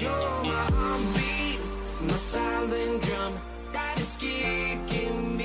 you're my heartbeat, my silent drum that is kicking.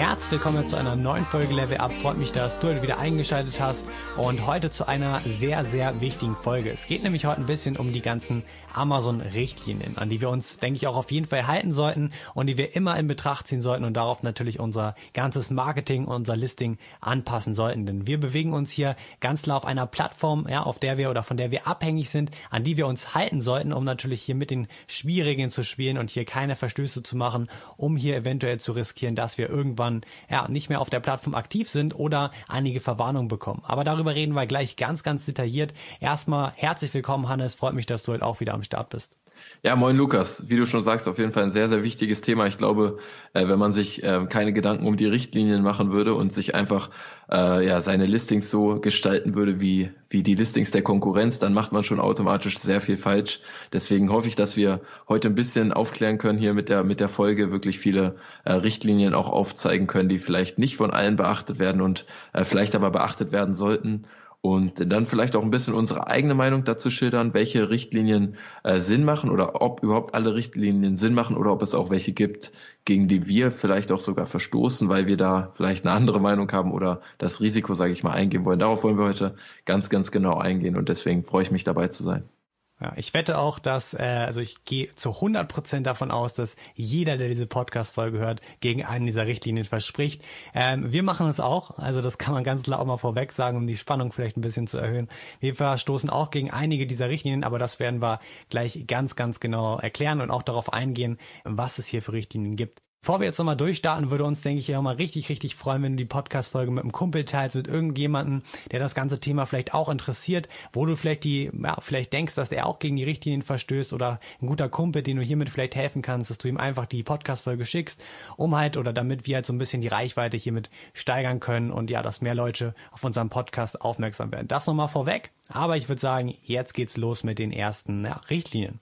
Herzlich willkommen zu einer neuen Folge Level Up. Freut mich, dass du heute wieder eingeschaltet hast und heute zu einer sehr, sehr wichtigen Folge. Es geht nämlich heute ein bisschen um die ganzen Amazon-Richtlinien, an die wir uns, denke ich, auch auf jeden Fall halten sollten und die wir immer in Betracht ziehen sollten und darauf natürlich unser ganzes Marketing, unser Listing anpassen sollten. Denn wir bewegen uns hier ganz klar auf einer Plattform, ja, auf der wir oder von der wir abhängig sind, an die wir uns halten sollten, um natürlich hier mit den Spielregeln zu spielen und hier keine Verstöße zu machen, um hier eventuell zu riskieren, dass wir irgendwann ja nicht mehr auf der Plattform aktiv sind oder einige Verwarnungen bekommen. Aber darüber reden wir gleich ganz, ganz detailliert. Erstmal herzlich willkommen, Hannes. Freut mich, dass du heute auch wieder am Start bist. Ja, moin Lukas. Wie du schon sagst, auf jeden Fall ein sehr, sehr wichtiges Thema. Ich glaube, äh, wenn man sich äh, keine Gedanken um die Richtlinien machen würde und sich einfach äh, ja seine Listings so gestalten würde wie wie die Listings der Konkurrenz, dann macht man schon automatisch sehr viel falsch. Deswegen hoffe ich, dass wir heute ein bisschen aufklären können hier mit der mit der Folge wirklich viele äh, Richtlinien auch aufzeigen können, die vielleicht nicht von allen beachtet werden und äh, vielleicht aber beachtet werden sollten und dann vielleicht auch ein bisschen unsere eigene Meinung dazu schildern, welche Richtlinien äh, Sinn machen oder ob überhaupt alle Richtlinien Sinn machen oder ob es auch welche gibt, gegen die wir vielleicht auch sogar verstoßen, weil wir da vielleicht eine andere Meinung haben oder das Risiko, sage ich mal, eingehen wollen. Darauf wollen wir heute ganz, ganz genau eingehen und deswegen freue ich mich dabei zu sein. Ja, ich wette auch, dass, äh, also ich gehe zu 100 Prozent davon aus, dass jeder, der diese Podcast-Folge hört, gegen einen dieser Richtlinien verspricht. Ähm, wir machen es auch, also das kann man ganz klar auch mal vorweg sagen, um die Spannung vielleicht ein bisschen zu erhöhen. Wir verstoßen auch gegen einige dieser Richtlinien, aber das werden wir gleich ganz, ganz genau erklären und auch darauf eingehen, was es hier für Richtlinien gibt. Bevor wir jetzt nochmal durchstarten, würde uns, denke ich, ja mal richtig, richtig freuen, wenn du die Podcast-Folge mit einem Kumpel teilst, mit irgendjemanden, der das ganze Thema vielleicht auch interessiert, wo du vielleicht die, ja, vielleicht denkst, dass er auch gegen die Richtlinien verstößt oder ein guter Kumpel, den du hiermit vielleicht helfen kannst, dass du ihm einfach die Podcast-Folge schickst, um halt oder damit wir halt so ein bisschen die Reichweite hiermit steigern können und ja, dass mehr Leute auf unserem Podcast aufmerksam werden. Das nochmal vorweg, aber ich würde sagen, jetzt geht's los mit den ersten ja, Richtlinien.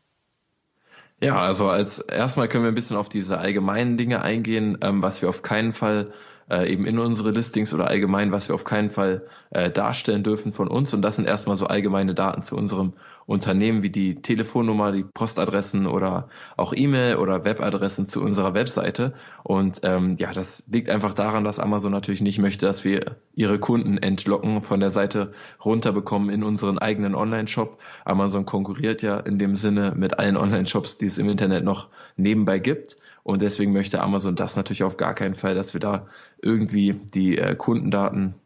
Ja, also als erstmal können wir ein bisschen auf diese allgemeinen Dinge eingehen, ähm, was wir auf keinen Fall äh, eben in unsere Listings oder allgemein, was wir auf keinen Fall äh, darstellen dürfen von uns. Und das sind erstmal so allgemeine Daten zu unserem Unternehmen wie die Telefonnummer, die Postadressen oder auch E-Mail oder Webadressen zu unserer Webseite. Und ähm, ja, das liegt einfach daran, dass Amazon natürlich nicht möchte, dass wir ihre Kunden entlocken, von der Seite runterbekommen in unseren eigenen Online-Shop. Amazon konkurriert ja in dem Sinne mit allen Online-Shops, die es im Internet noch nebenbei gibt. Und deswegen möchte Amazon das natürlich auf gar keinen Fall, dass wir da irgendwie die äh, Kundendaten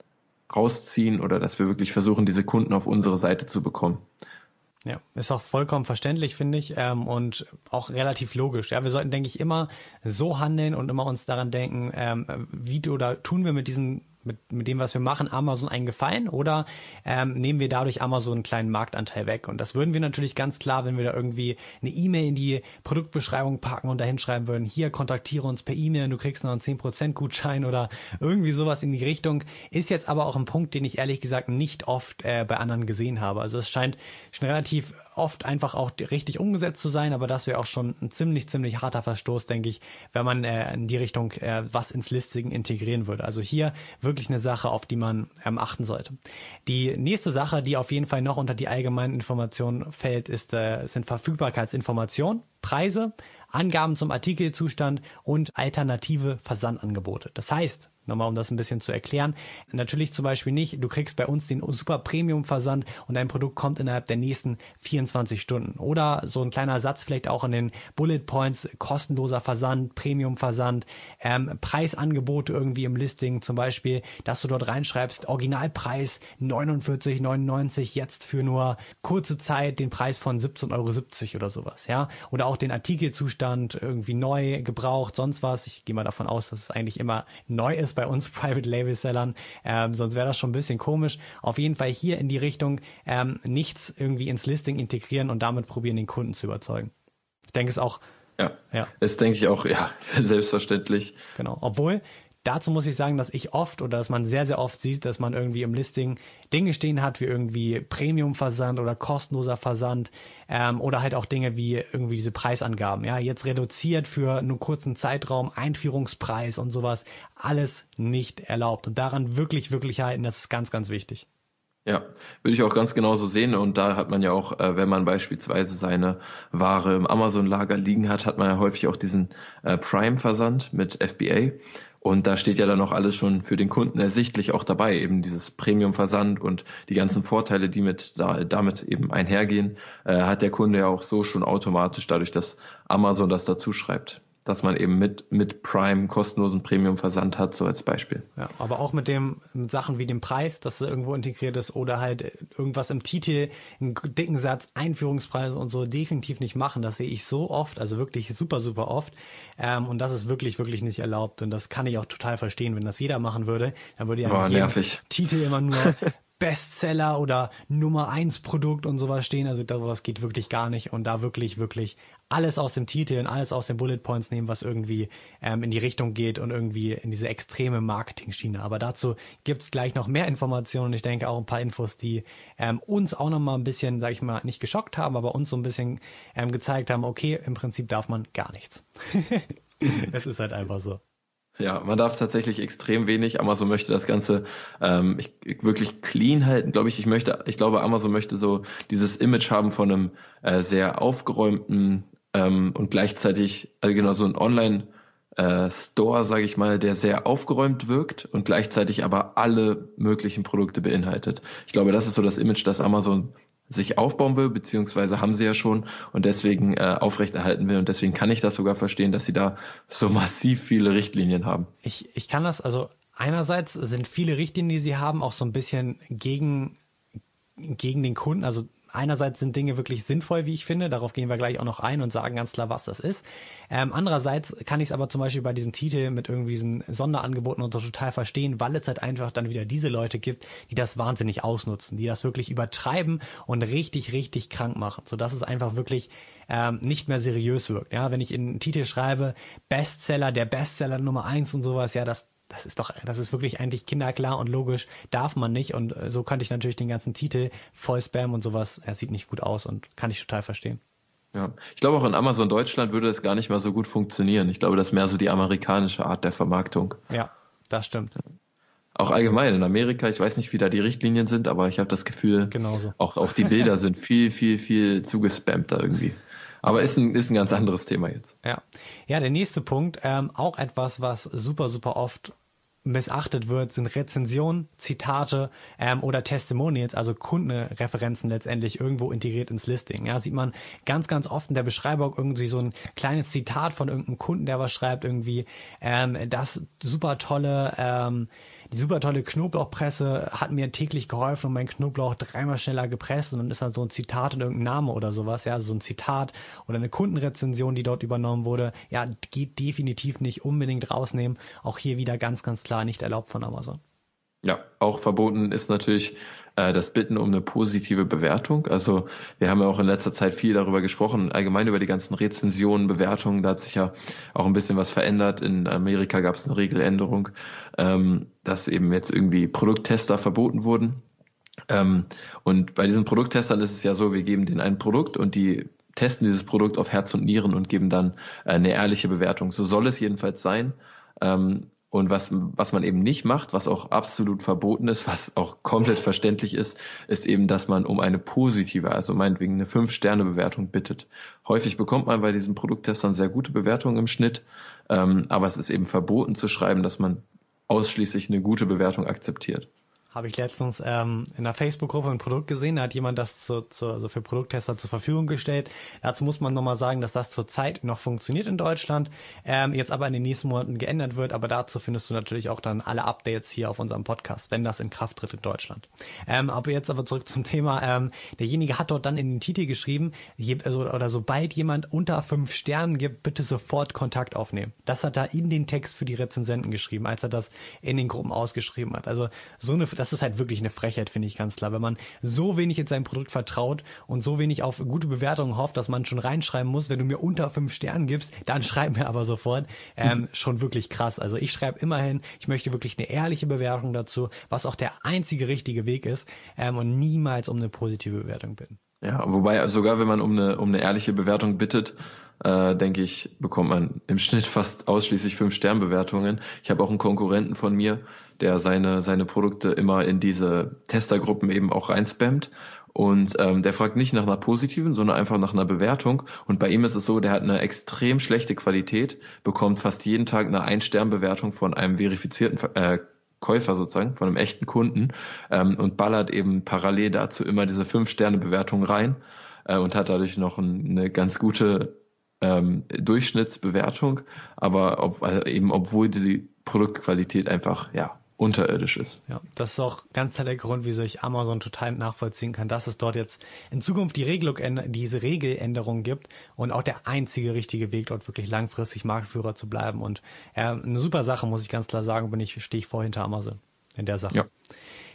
rausziehen oder dass wir wirklich versuchen, diese Kunden auf unsere Seite zu bekommen. Ja, ist auch vollkommen verständlich, finde ich, ähm, und auch relativ logisch. Ja, wir sollten, denke ich, immer so handeln und immer uns daran denken, ähm, wie oder tun wir mit diesen mit, mit dem, was wir machen, Amazon einen Gefallen oder ähm, nehmen wir dadurch Amazon einen kleinen Marktanteil weg? Und das würden wir natürlich ganz klar, wenn wir da irgendwie eine E-Mail in die Produktbeschreibung packen und dahin schreiben würden, hier kontaktiere uns per E-Mail, du kriegst noch einen 10% Gutschein oder irgendwie sowas in die Richtung. Ist jetzt aber auch ein Punkt, den ich ehrlich gesagt nicht oft äh, bei anderen gesehen habe. Also es scheint schon relativ oft einfach auch richtig umgesetzt zu sein, aber das wäre auch schon ein ziemlich, ziemlich harter Verstoß, denke ich, wenn man äh, in die Richtung äh, was ins Listing integrieren würde. Also hier wirklich eine Sache, auf die man ähm, achten sollte. Die nächste Sache, die auf jeden Fall noch unter die allgemeinen Informationen fällt, ist, äh, sind Verfügbarkeitsinformationen, Preise, Angaben zum Artikelzustand und alternative Versandangebote. Das heißt, Nochmal, um das ein bisschen zu erklären. Natürlich zum Beispiel nicht, du kriegst bei uns den super Premium Versand und dein Produkt kommt innerhalb der nächsten 24 Stunden. Oder so ein kleiner Satz vielleicht auch in den Bullet Points, kostenloser Versand, Premium Versand, ähm, Preisangebote irgendwie im Listing zum Beispiel, dass du dort reinschreibst, Originalpreis 49,99 jetzt für nur kurze Zeit den Preis von 17,70 Euro oder sowas, ja. Oder auch den Artikelzustand irgendwie neu, gebraucht, sonst was. Ich gehe mal davon aus, dass es eigentlich immer neu ist bei uns Private Label Sellern, ähm, sonst wäre das schon ein bisschen komisch. Auf jeden Fall hier in die Richtung ähm, nichts irgendwie ins Listing integrieren und damit probieren, den Kunden zu überzeugen. Ich denke es auch. Ja, ja. Das denke ich auch, ja, selbstverständlich. Genau. Obwohl Dazu muss ich sagen, dass ich oft oder dass man sehr, sehr oft sieht, dass man irgendwie im Listing Dinge stehen hat, wie irgendwie Premium-Versand oder kostenloser Versand ähm, oder halt auch Dinge wie irgendwie diese Preisangaben. Ja, jetzt reduziert für einen kurzen Zeitraum, Einführungspreis und sowas. Alles nicht erlaubt. Und daran wirklich, wirklich halten, das ist ganz, ganz wichtig. Ja, würde ich auch ganz genauso sehen. Und da hat man ja auch, äh, wenn man beispielsweise seine Ware im Amazon-Lager liegen hat, hat man ja häufig auch diesen äh, Prime-Versand mit FBA. Und da steht ja dann auch alles schon für den Kunden ersichtlich auch dabei, eben dieses Premium-Versand und die ganzen Vorteile, die mit da, damit eben einhergehen, äh, hat der Kunde ja auch so schon automatisch dadurch, dass Amazon das dazu schreibt dass man eben mit, mit Prime kostenlosen Premium-Versand hat, so als Beispiel. Ja, aber auch mit dem mit Sachen wie dem Preis, dass es irgendwo integriert ist oder halt irgendwas im Titel, einen dicken Satz, Einführungspreise und so definitiv nicht machen. Das sehe ich so oft, also wirklich super, super oft. Ähm, und das ist wirklich, wirklich nicht erlaubt. Und das kann ich auch total verstehen. Wenn das jeder machen würde, dann würde ja Boah, nervig. Titel immer nur Bestseller oder Nummer eins Produkt und sowas stehen. Also das geht wirklich gar nicht. Und da wirklich, wirklich alles aus dem Titel und alles aus den Bullet Points nehmen, was irgendwie ähm, in die Richtung geht und irgendwie in diese extreme Marketing-Schiene. Aber dazu gibt's gleich noch mehr Informationen und ich denke auch ein paar Infos, die ähm, uns auch nochmal ein bisschen, sag ich mal, nicht geschockt haben, aber uns so ein bisschen ähm, gezeigt haben, okay, im Prinzip darf man gar nichts. es ist halt einfach so. Ja, man darf tatsächlich extrem wenig. Amazon möchte das Ganze ähm, ich, wirklich clean halten, glaube ich. Ich möchte, ich glaube, Amazon möchte so dieses Image haben von einem äh, sehr aufgeräumten ähm, und gleichzeitig, also genau so ein Online- äh, Store, sage ich mal, der sehr aufgeräumt wirkt und gleichzeitig aber alle möglichen Produkte beinhaltet. Ich glaube, das ist so das Image, das Amazon sich aufbauen will, beziehungsweise haben sie ja schon und deswegen äh, aufrechterhalten will. Und deswegen kann ich das sogar verstehen, dass sie da so massiv viele Richtlinien haben. Ich, ich kann das, also einerseits sind viele Richtlinien, die sie haben, auch so ein bisschen gegen, gegen den Kunden, also einerseits sind Dinge wirklich sinnvoll, wie ich finde. Darauf gehen wir gleich auch noch ein und sagen ganz klar, was das ist. Ähm, andererseits kann ich es aber zum Beispiel bei diesem Titel mit irgendwie diesen Sonderangeboten und so total verstehen, weil es halt einfach dann wieder diese Leute gibt, die das wahnsinnig ausnutzen, die das wirklich übertreiben und richtig, richtig krank machen, so dass es einfach wirklich ähm, nicht mehr seriös wirkt. Ja, wenn ich in einen Titel schreibe, Bestseller, der Bestseller Nummer eins und sowas, ja, das das ist doch, das ist wirklich eigentlich kinderklar und logisch, darf man nicht. Und äh, so könnte ich natürlich den ganzen Titel voll Spam und sowas, er sieht nicht gut aus und kann ich total verstehen. Ja, ich glaube auch in Amazon Deutschland würde das gar nicht mal so gut funktionieren. Ich glaube, das ist mehr so die amerikanische Art der Vermarktung. Ja, das stimmt. Auch allgemein in Amerika, ich weiß nicht, wie da die Richtlinien sind, aber ich habe das Gefühl, Genauso. auch, auch die Bilder sind viel, viel, viel zugespammt da irgendwie. Aber ist ein, ist ein ganz anderes Thema jetzt. Ja, ja der nächste Punkt, ähm, auch etwas, was super, super oft missachtet wird, sind Rezensionen, Zitate ähm, oder Testimonials, also Kundenreferenzen letztendlich irgendwo integriert ins Listing. Ja, sieht man ganz, ganz oft in der Beschreibung irgendwie so ein kleines Zitat von irgendeinem Kunden, der was schreibt, irgendwie ähm, das super tolle ähm, die super tolle Knoblauchpresse hat mir täglich geholfen und mein Knoblauch dreimal schneller gepresst und dann ist dann so ein Zitat und irgendein Name oder sowas, ja, so ein Zitat oder eine Kundenrezension, die dort übernommen wurde, ja, geht definitiv nicht unbedingt rausnehmen. Auch hier wieder ganz, ganz klar nicht erlaubt von Amazon. Ja, auch verboten ist natürlich äh, das Bitten um eine positive Bewertung. Also wir haben ja auch in letzter Zeit viel darüber gesprochen, allgemein über die ganzen Rezensionen, Bewertungen. Da hat sich ja auch ein bisschen was verändert. In Amerika gab es eine Regeländerung, ähm, dass eben jetzt irgendwie Produkttester verboten wurden. Ähm, und bei diesen Produkttestern ist es ja so, wir geben denen ein Produkt und die testen dieses Produkt auf Herz und Nieren und geben dann äh, eine ehrliche Bewertung. So soll es jedenfalls sein. Ähm, und was, was man eben nicht macht, was auch absolut verboten ist, was auch komplett verständlich ist, ist eben, dass man um eine positive, also meinetwegen eine Fünf-Sterne-Bewertung bittet. Häufig bekommt man bei diesen Produkttestern sehr gute Bewertungen im Schnitt, ähm, aber es ist eben verboten zu schreiben, dass man ausschließlich eine gute Bewertung akzeptiert habe ich letztens ähm, in einer Facebook-Gruppe ein Produkt gesehen, da hat jemand das zu, zu, also für Produkttester zur Verfügung gestellt. Dazu muss man nochmal sagen, dass das zurzeit noch funktioniert in Deutschland, ähm, jetzt aber in den nächsten Monaten geändert wird, aber dazu findest du natürlich auch dann alle Updates hier auf unserem Podcast, wenn das in Kraft tritt in Deutschland. Ähm, aber jetzt aber zurück zum Thema, ähm, derjenige hat dort dann in den Titel geschrieben, je, also, oder sobald jemand unter fünf Sternen gibt, bitte sofort Kontakt aufnehmen. Das hat er in den Text für die Rezensenten geschrieben, als er das in den Gruppen ausgeschrieben hat. Also so eine das ist halt wirklich eine Frechheit, finde ich ganz klar. Wenn man so wenig in sein Produkt vertraut und so wenig auf gute Bewertungen hofft, dass man schon reinschreiben muss, wenn du mir unter fünf Sternen gibst, dann schreib mir aber sofort. Ähm, mhm. Schon wirklich krass. Also ich schreibe immerhin, ich möchte wirklich eine ehrliche Bewertung dazu, was auch der einzige richtige Weg ist ähm, und niemals um eine positive Bewertung bitten. Ja, wobei sogar wenn man um eine, um eine ehrliche Bewertung bittet, äh, denke ich, bekommt man im Schnitt fast ausschließlich fünf Sternbewertungen. Ich habe auch einen Konkurrenten von mir, der seine, seine Produkte immer in diese Testergruppen eben auch reinspammt. Und ähm, der fragt nicht nach einer positiven, sondern einfach nach einer Bewertung. Und bei ihm ist es so, der hat eine extrem schlechte Qualität, bekommt fast jeden Tag eine Ein-Stern-Bewertung von einem verifizierten äh, Käufer sozusagen, von einem echten Kunden ähm, und ballert eben parallel dazu immer diese Fünf-Sterne-Bewertung rein äh, und hat dadurch noch ein, eine ganz gute ähm, Durchschnittsbewertung, aber ob, also eben obwohl die Produktqualität einfach ja unterirdisch ist. Ja, das ist auch ganz der Grund, wieso ich Amazon total nachvollziehen kann, dass es dort jetzt in Zukunft die Regelung, diese Regeländerung gibt und auch der einzige richtige Weg, dort wirklich langfristig Marktführer zu bleiben. Und äh, eine super Sache, muss ich ganz klar sagen, bin ich, stehe ich vor hinter Amazon in der Sache. Ja.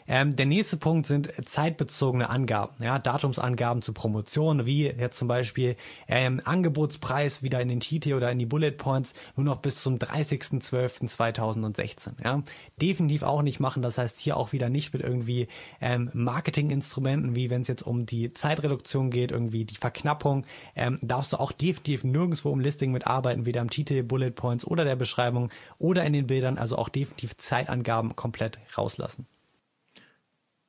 Ähm, der nächste Punkt sind zeitbezogene Angaben, ja, Datumsangaben zu Promotionen, wie jetzt zum Beispiel ähm, Angebotspreis wieder in den TT oder in die Bullet Points nur noch bis zum 30.12.2016. Ja. Definitiv auch nicht machen, das heißt hier auch wieder nicht mit irgendwie ähm, Marketinginstrumenten, wie wenn es jetzt um die Zeitreduktion geht, irgendwie die Verknappung, ähm, darfst du auch definitiv nirgendwo im Listing mitarbeiten, weder im Titel, Bullet Points oder der Beschreibung oder in den Bildern, also auch definitiv Zeitangaben komplett rauslassen.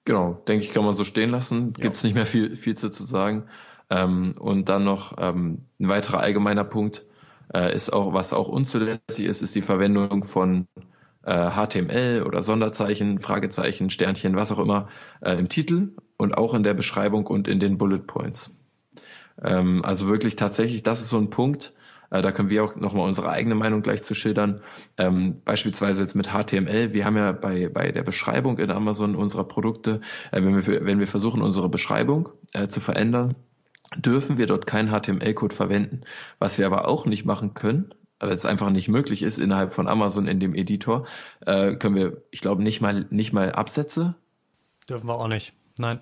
Genau, denke ich, kann man so stehen lassen. Gibt es nicht mehr viel, viel zu, zu sagen. Ähm, und dann noch ähm, ein weiterer allgemeiner Punkt äh, ist auch, was auch unzulässig ist, ist die Verwendung von äh, HTML oder Sonderzeichen, Fragezeichen, Sternchen, was auch immer äh, im Titel und auch in der Beschreibung und in den Bullet Points. Ähm, also wirklich tatsächlich, das ist so ein Punkt, da können wir auch nochmal unsere eigene Meinung gleich zu schildern. Ähm, beispielsweise jetzt mit HTML. Wir haben ja bei, bei der Beschreibung in Amazon unserer Produkte, äh, wenn, wir, wenn wir versuchen, unsere Beschreibung äh, zu verändern, dürfen wir dort keinen HTML-Code verwenden. Was wir aber auch nicht machen können, weil es einfach nicht möglich ist innerhalb von Amazon in dem Editor, äh, können wir, ich glaube, nicht mal nicht mal Absätze. Dürfen wir auch nicht. Nein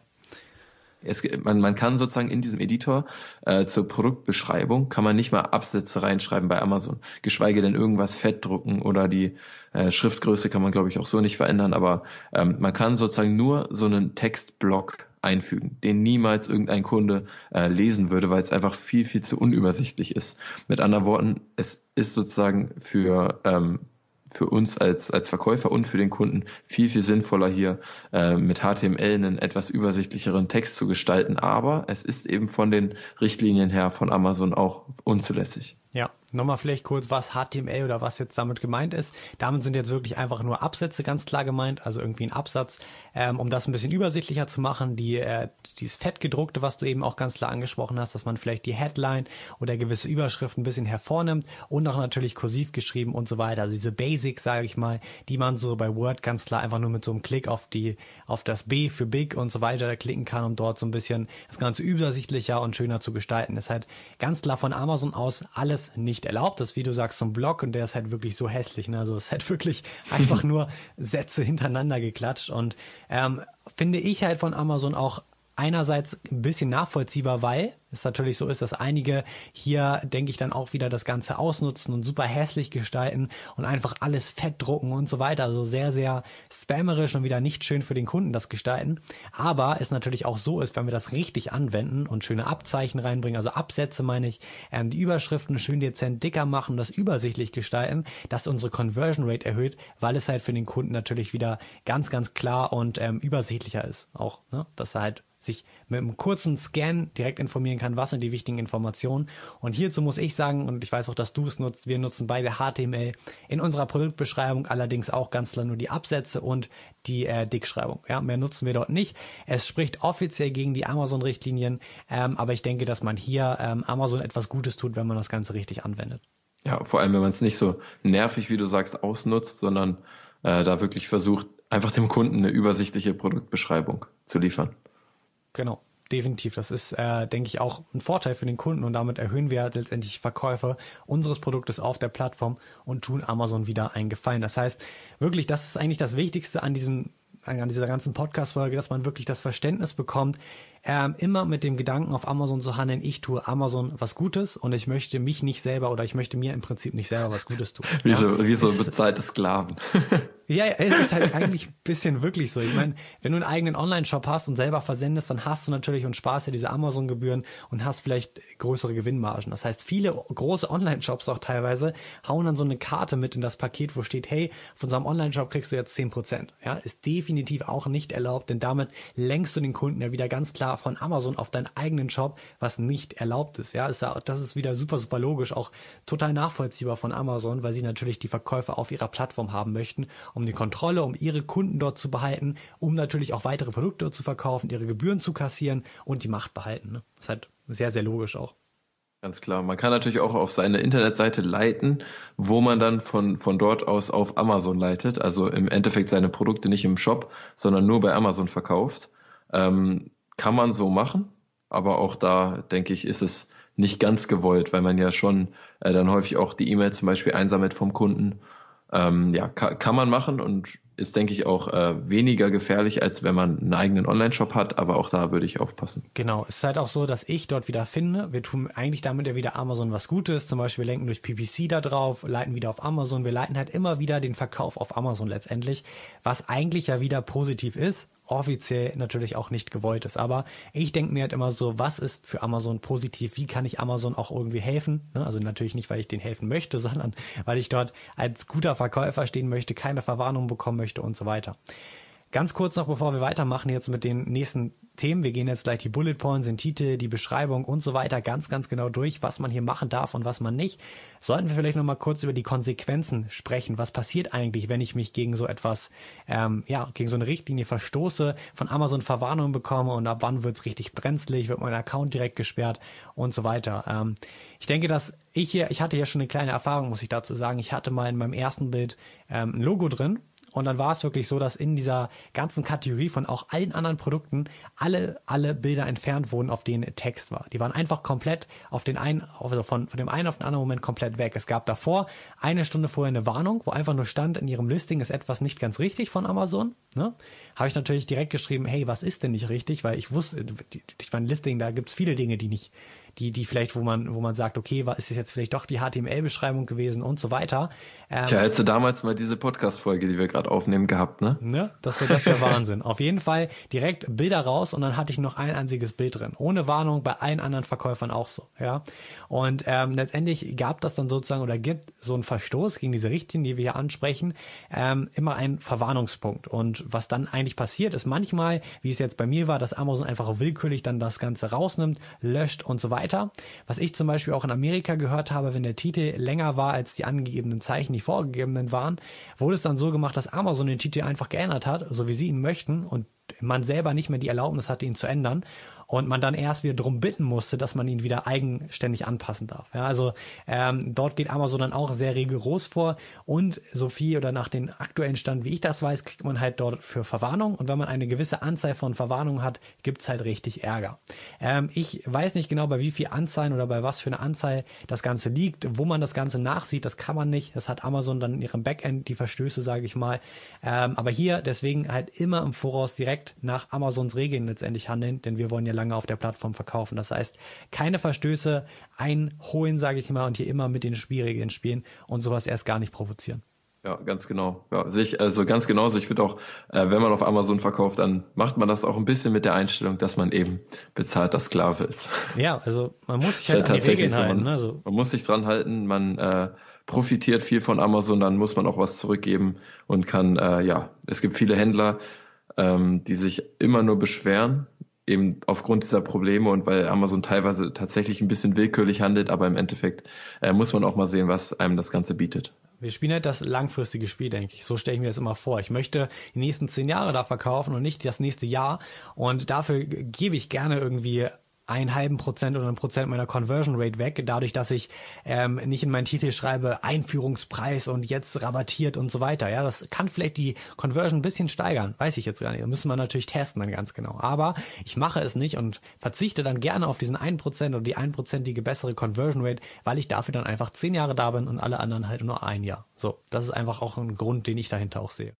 es, man, man kann sozusagen in diesem Editor äh, zur Produktbeschreibung kann man nicht mal Absätze reinschreiben bei Amazon, geschweige denn irgendwas fett drucken oder die äh, Schriftgröße kann man glaube ich auch so nicht verändern, aber ähm, man kann sozusagen nur so einen Textblock einfügen, den niemals irgendein Kunde äh, lesen würde, weil es einfach viel, viel zu unübersichtlich ist. Mit anderen Worten, es ist sozusagen für ähm, für uns als, als Verkäufer und für den Kunden viel, viel sinnvoller hier äh, mit HTML einen etwas übersichtlicheren Text zu gestalten. Aber es ist eben von den Richtlinien her von Amazon auch unzulässig. Ja, nochmal vielleicht kurz, was HTML oder was jetzt damit gemeint ist. Damit sind jetzt wirklich einfach nur Absätze ganz klar gemeint, also irgendwie ein Absatz, ähm, um das ein bisschen übersichtlicher zu machen. Die, äh, dieses fettgedruckte, was du eben auch ganz klar angesprochen hast, dass man vielleicht die Headline oder gewisse Überschriften ein bisschen hervornimmt und auch natürlich kursiv geschrieben und so weiter. Also diese Basics, sage ich mal, die man so bei Word ganz klar einfach nur mit so einem Klick auf die, auf das B für Big und so weiter klicken kann, um dort so ein bisschen das Ganze übersichtlicher und schöner zu gestalten. Ist halt ganz klar von Amazon aus alles nicht erlaubt ist, wie du sagst, so ein Blog und der ist halt wirklich so hässlich. Ne? Also es ist halt wirklich einfach nur Sätze hintereinander geklatscht und ähm, finde ich halt von Amazon auch einerseits ein bisschen nachvollziehbar, weil es natürlich so ist, dass einige hier, denke ich, dann auch wieder das Ganze ausnutzen und super hässlich gestalten und einfach alles fett drucken und so weiter. Also sehr, sehr spammerisch und wieder nicht schön für den Kunden das gestalten. Aber es natürlich auch so ist, wenn wir das richtig anwenden und schöne Abzeichen reinbringen, also Absätze meine ich, ähm, die Überschriften schön dezent dicker machen, das übersichtlich gestalten, dass unsere Conversion Rate erhöht, weil es halt für den Kunden natürlich wieder ganz, ganz klar und ähm, übersichtlicher ist. Auch, ne? dass er halt sich mit einem kurzen Scan direkt informieren kann, was sind die wichtigen Informationen. Und hierzu muss ich sagen, und ich weiß auch, dass du es nutzt, wir nutzen beide HTML in unserer Produktbeschreibung, allerdings auch ganz klar nur die Absätze und die äh, Dickschreibung. Ja, mehr nutzen wir dort nicht. Es spricht offiziell gegen die Amazon-Richtlinien, ähm, aber ich denke, dass man hier ähm, Amazon etwas Gutes tut, wenn man das Ganze richtig anwendet. Ja, vor allem, wenn man es nicht so nervig, wie du sagst, ausnutzt, sondern äh, da wirklich versucht, einfach dem Kunden eine übersichtliche Produktbeschreibung zu liefern. Genau. Definitiv. Das ist, äh, denke ich, auch ein Vorteil für den Kunden und damit erhöhen wir letztendlich Verkäufe unseres Produktes auf der Plattform und tun Amazon wieder einen Gefallen. Das heißt, wirklich, das ist eigentlich das Wichtigste an diesem, an dieser ganzen Podcast-Folge, dass man wirklich das Verständnis bekommt, ähm, immer mit dem Gedanken auf Amazon zu handeln, ich tue Amazon was Gutes und ich möchte mich nicht selber oder ich möchte mir im Prinzip nicht selber was Gutes tun. Wie ja? so, wie so bezahlte Sklaven. Ja, es ist halt eigentlich ein bisschen wirklich so. Ich meine, wenn du einen eigenen Online-Shop hast und selber versendest, dann hast du natürlich und sparst ja diese Amazon-Gebühren und hast vielleicht größere Gewinnmargen. Das heißt, viele große Online-Shops auch teilweise hauen dann so eine Karte mit in das Paket, wo steht, hey, von unserem Online-Shop kriegst du jetzt zehn Prozent. Ja, ist definitiv auch nicht erlaubt, denn damit lenkst du den Kunden ja wieder ganz klar von Amazon auf deinen eigenen Shop, was nicht erlaubt ist. Ja, ist ja, das ist wieder super, super logisch, auch total nachvollziehbar von Amazon, weil sie natürlich die Verkäufer auf ihrer Plattform haben möchten um die Kontrolle, um ihre Kunden dort zu behalten, um natürlich auch weitere Produkte zu verkaufen, ihre Gebühren zu kassieren und die Macht behalten. Ne? Das ist halt sehr, sehr logisch auch. Ganz klar. Man kann natürlich auch auf seine Internetseite leiten, wo man dann von, von dort aus auf Amazon leitet. Also im Endeffekt seine Produkte nicht im Shop, sondern nur bei Amazon verkauft. Ähm, kann man so machen, aber auch da, denke ich, ist es nicht ganz gewollt, weil man ja schon äh, dann häufig auch die E-Mail zum Beispiel einsammelt vom Kunden. Ähm, ja, kann, kann man machen und ist, denke ich, auch äh, weniger gefährlich, als wenn man einen eigenen Online-Shop hat, aber auch da würde ich aufpassen. Genau, es ist halt auch so, dass ich dort wieder finde, wir tun eigentlich damit ja wieder Amazon was Gutes, zum Beispiel wir lenken durch PPC da drauf, leiten wieder auf Amazon, wir leiten halt immer wieder den Verkauf auf Amazon letztendlich, was eigentlich ja wieder positiv ist, offiziell natürlich auch nicht gewollt ist. Aber ich denke mir halt immer so, was ist für Amazon positiv? Wie kann ich Amazon auch irgendwie helfen? Ne? Also natürlich nicht, weil ich denen helfen möchte, sondern weil ich dort als guter Verkäufer stehen möchte, keine Verwarnung bekommen möchte und so weiter. Ganz kurz noch, bevor wir weitermachen jetzt mit den nächsten Themen. Wir gehen jetzt gleich die Bullet Points, den Titel, die Beschreibung und so weiter ganz, ganz genau durch, was man hier machen darf und was man nicht. Sollten wir vielleicht noch mal kurz über die Konsequenzen sprechen. Was passiert eigentlich, wenn ich mich gegen so etwas, ähm, ja, gegen so eine Richtlinie verstoße, von Amazon Verwarnung bekomme und ab wann wird's richtig brenzlig, wird mein Account direkt gesperrt und so weiter. Ähm, ich denke, dass ich hier, ich hatte ja schon eine kleine Erfahrung, muss ich dazu sagen. Ich hatte mal in meinem ersten Bild ähm, ein Logo drin und dann war es wirklich so, dass in dieser ganzen Kategorie von auch allen anderen Produkten alle, alle Bilder entfernt wurden, auf denen Text war. Die waren einfach komplett auf den einen, also von, von dem einen auf den anderen Moment komplett weg. Es gab davor eine Stunde vorher eine Warnung, wo einfach nur stand, in ihrem Listing ist etwas nicht ganz richtig von Amazon. Ne? Habe ich natürlich direkt geschrieben, hey, was ist denn nicht richtig? Weil ich wusste, ich meine, Listing, da gibt's viele Dinge, die nicht die, die vielleicht, wo man, wo man sagt, okay, was ist es jetzt vielleicht doch die HTML-Beschreibung gewesen und so weiter. Ähm, Tja, hättest du damals mal diese Podcast-Folge, die wir gerade aufnehmen, gehabt, ne? Ne? Das wäre das wär Wahnsinn. Auf jeden Fall direkt Bilder raus und dann hatte ich noch ein einziges Bild drin. Ohne Warnung, bei allen anderen Verkäufern auch so, ja. Und ähm, letztendlich gab das dann sozusagen oder gibt so einen Verstoß gegen diese Richtlinie, die wir hier ansprechen, ähm, immer einen Verwarnungspunkt. Und was dann eigentlich passiert, ist manchmal, wie es jetzt bei mir war, dass Amazon einfach willkürlich dann das Ganze rausnimmt, löscht und so weiter weiter. Was ich zum Beispiel auch in Amerika gehört habe, wenn der Titel länger war als die angegebenen Zeichen, die vorgegebenen waren, wurde es dann so gemacht, dass Amazon den Titel einfach geändert hat, so wie sie ihn möchten und man selber nicht mehr die Erlaubnis hatte, ihn zu ändern und man dann erst wieder drum bitten musste, dass man ihn wieder eigenständig anpassen darf. Ja, also ähm, dort geht Amazon dann auch sehr rigoros vor und so viel oder nach dem aktuellen Stand, wie ich das weiß, kriegt man halt dort für Verwarnung und wenn man eine gewisse Anzahl von Verwarnungen hat, gibt's halt richtig Ärger. Ähm, ich weiß nicht genau, bei wie viel Anzeigen oder bei was für eine Anzahl das Ganze liegt, wo man das Ganze nachsieht, das kann man nicht. Das hat Amazon dann in ihrem Backend, die Verstöße, sage ich mal. Ähm, aber hier deswegen halt immer im Voraus direkt nach Amazons Regeln letztendlich handeln, denn wir wollen ja lange auf der Plattform verkaufen. Das heißt, keine Verstöße einholen, sage ich mal, und hier immer mit den Spielregeln spielen und sowas erst gar nicht provozieren. Ja, ganz genau. Ja, sich, also ganz genauso. Ich finde auch, äh, wenn man auf Amazon verkauft, dann macht man das auch ein bisschen mit der Einstellung, dass man eben bezahlter Sklave ist. Ja, also man muss sich halt an die Regeln so, halten. Man, ne? so. man muss sich dran halten, man äh, profitiert viel von Amazon, dann muss man auch was zurückgeben und kann, äh, ja, es gibt viele Händler, ähm, die sich immer nur beschweren, eben aufgrund dieser Probleme und weil Amazon teilweise tatsächlich ein bisschen willkürlich handelt, aber im Endeffekt äh, muss man auch mal sehen, was einem das Ganze bietet. Wir spielen halt das langfristige Spiel, denke ich. So stelle ich mir das immer vor. Ich möchte die nächsten zehn Jahre da verkaufen und nicht das nächste Jahr. Und dafür gebe ich gerne irgendwie einen halben Prozent oder ein Prozent meiner Conversion Rate weg, dadurch, dass ich ähm, nicht in meinen Titel schreibe Einführungspreis und jetzt rabattiert und so weiter. Ja, das kann vielleicht die Conversion ein bisschen steigern, weiß ich jetzt gar nicht. Da müssen wir natürlich testen dann ganz genau. Aber ich mache es nicht und verzichte dann gerne auf diesen einen Prozent oder die einprozentige bessere Conversion Rate, weil ich dafür dann einfach zehn Jahre da bin und alle anderen halt nur ein Jahr. So, das ist einfach auch ein Grund, den ich dahinter auch sehe.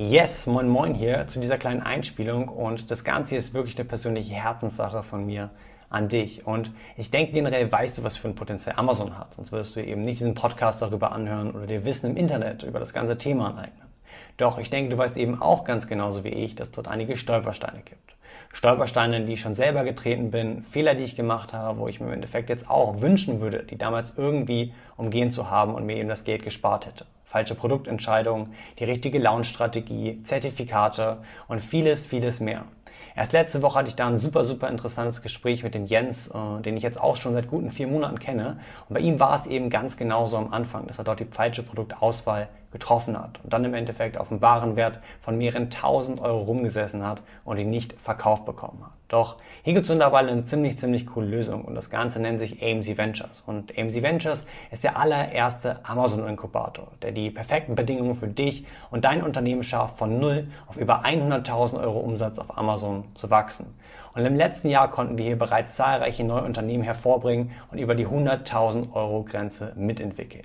Yes, moin moin hier zu dieser kleinen Einspielung und das Ganze ist wirklich eine persönliche Herzenssache von mir an dich. Und ich denke generell weißt du, was für ein Potenzial Amazon hat, sonst würdest du eben nicht diesen Podcast darüber anhören oder dir Wissen im Internet über das ganze Thema aneignen. Doch ich denke, du weißt eben auch ganz genauso wie ich, dass dort einige Stolpersteine gibt. Stolpersteine, die ich schon selber getreten bin, Fehler, die ich gemacht habe, wo ich mir im Endeffekt jetzt auch wünschen würde, die damals irgendwie umgehen zu haben und mir eben das Geld gespart hätte falsche Produktentscheidungen, die richtige Launch-Strategie, Zertifikate und vieles, vieles mehr. Erst letzte Woche hatte ich da ein super, super interessantes Gespräch mit dem Jens, äh, den ich jetzt auch schon seit guten vier Monaten kenne. Und bei ihm war es eben ganz genauso am Anfang, dass er dort die falsche Produktauswahl getroffen hat und dann im Endeffekt auf einen Warenwert von mehreren tausend Euro rumgesessen hat und ihn nicht verkauft bekommen hat. Doch hier gibt es mittlerweile eine ziemlich, ziemlich coole Lösung und das Ganze nennt sich AMC Ventures. Und AMC Ventures ist der allererste Amazon-Inkubator, der die perfekten Bedingungen für dich und dein Unternehmen schafft, von null auf über 100.000 Euro Umsatz auf Amazon zu wachsen. Und im letzten Jahr konnten wir hier bereits zahlreiche neue Unternehmen hervorbringen und über die 100.000 Euro Grenze mitentwickeln.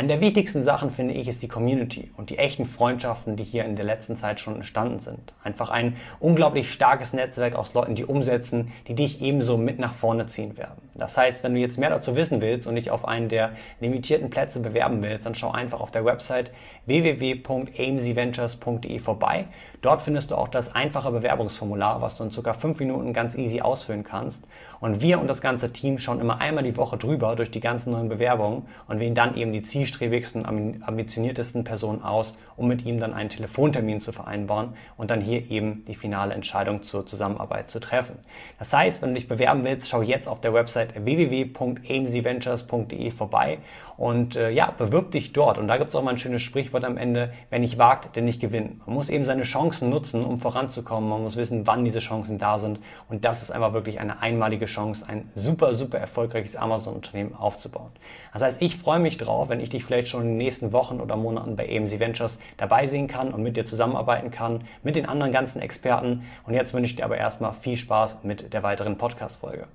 eine der wichtigsten Sachen, finde ich, ist die Community und die echten Freundschaften, die hier in der letzten Zeit schon entstanden sind. Einfach ein unglaublich starkes Netzwerk aus Leuten, die umsetzen, die dich ebenso mit nach vorne ziehen werden. Das heißt, wenn du jetzt mehr dazu wissen willst und dich auf einen der limitierten Plätze bewerben willst, dann schau einfach auf der Website www.amcventures.de vorbei. Dort findest du auch das einfache Bewerbungsformular, was du in circa fünf Minuten ganz easy ausfüllen kannst. Und wir und das ganze Team schauen immer einmal die Woche drüber durch die ganzen neuen Bewerbungen und wählen dann eben die zielstrebigsten, ambitioniertesten Personen aus, um mit ihm dann einen Telefontermin zu vereinbaren und dann hier eben die finale Entscheidung zur Zusammenarbeit zu treffen. Das heißt, wenn du dich bewerben willst, schau jetzt auf der Website www.amcventures.de vorbei und äh, ja, bewirb dich dort. Und da gibt es auch mal ein schönes Sprichwort am Ende, wer nicht wagt, der nicht gewinnt. Man muss eben seine Chancen nutzen, um voranzukommen. Man muss wissen, wann diese Chancen da sind. Und das ist einfach wirklich eine einmalige Chance, ein super, super erfolgreiches Amazon-Unternehmen aufzubauen. Das heißt, ich freue mich drauf, wenn ich dich vielleicht schon in den nächsten Wochen oder Monaten bei AMC Ventures dabei sehen kann und mit dir zusammenarbeiten kann, mit den anderen ganzen Experten. Und jetzt wünsche ich dir aber erstmal viel Spaß mit der weiteren Podcast-Folge.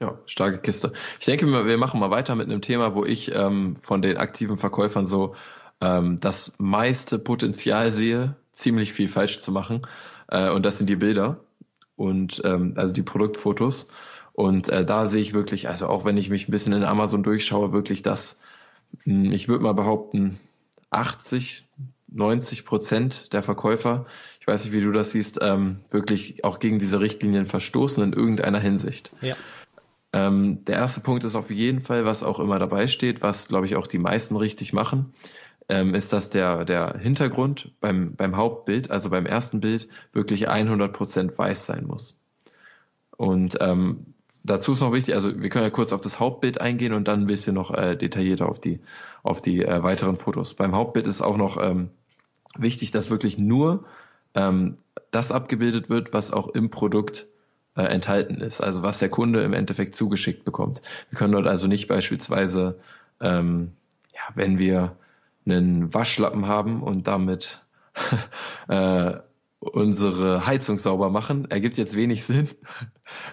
Ja, starke Kiste. Ich denke, wir machen mal weiter mit einem Thema, wo ich ähm, von den aktiven Verkäufern so ähm, das meiste Potenzial sehe, ziemlich viel falsch zu machen. Äh, und das sind die Bilder und ähm, also die Produktfotos. Und äh, da sehe ich wirklich, also auch wenn ich mich ein bisschen in Amazon durchschaue, wirklich das, ich würde mal behaupten, 80, 90 Prozent der Verkäufer, ich weiß nicht, wie du das siehst, ähm, wirklich auch gegen diese Richtlinien verstoßen in irgendeiner Hinsicht. Ja. Ähm, der erste Punkt ist auf jeden Fall, was auch immer dabei steht, was glaube ich auch die meisten richtig machen, ähm, ist, dass der, der Hintergrund beim, beim Hauptbild, also beim ersten Bild, wirklich 100% weiß sein muss. Und ähm, dazu ist noch wichtig, also wir können ja kurz auf das Hauptbild eingehen und dann ein bisschen noch äh, detaillierter auf die, auf die äh, weiteren Fotos. Beim Hauptbild ist auch noch ähm, wichtig, dass wirklich nur ähm, das abgebildet wird, was auch im Produkt äh, enthalten ist, also was der Kunde im Endeffekt zugeschickt bekommt. Wir können dort also nicht beispielsweise, ähm, ja, wenn wir einen Waschlappen haben und damit äh, unsere Heizung sauber machen. Ergibt jetzt wenig Sinn.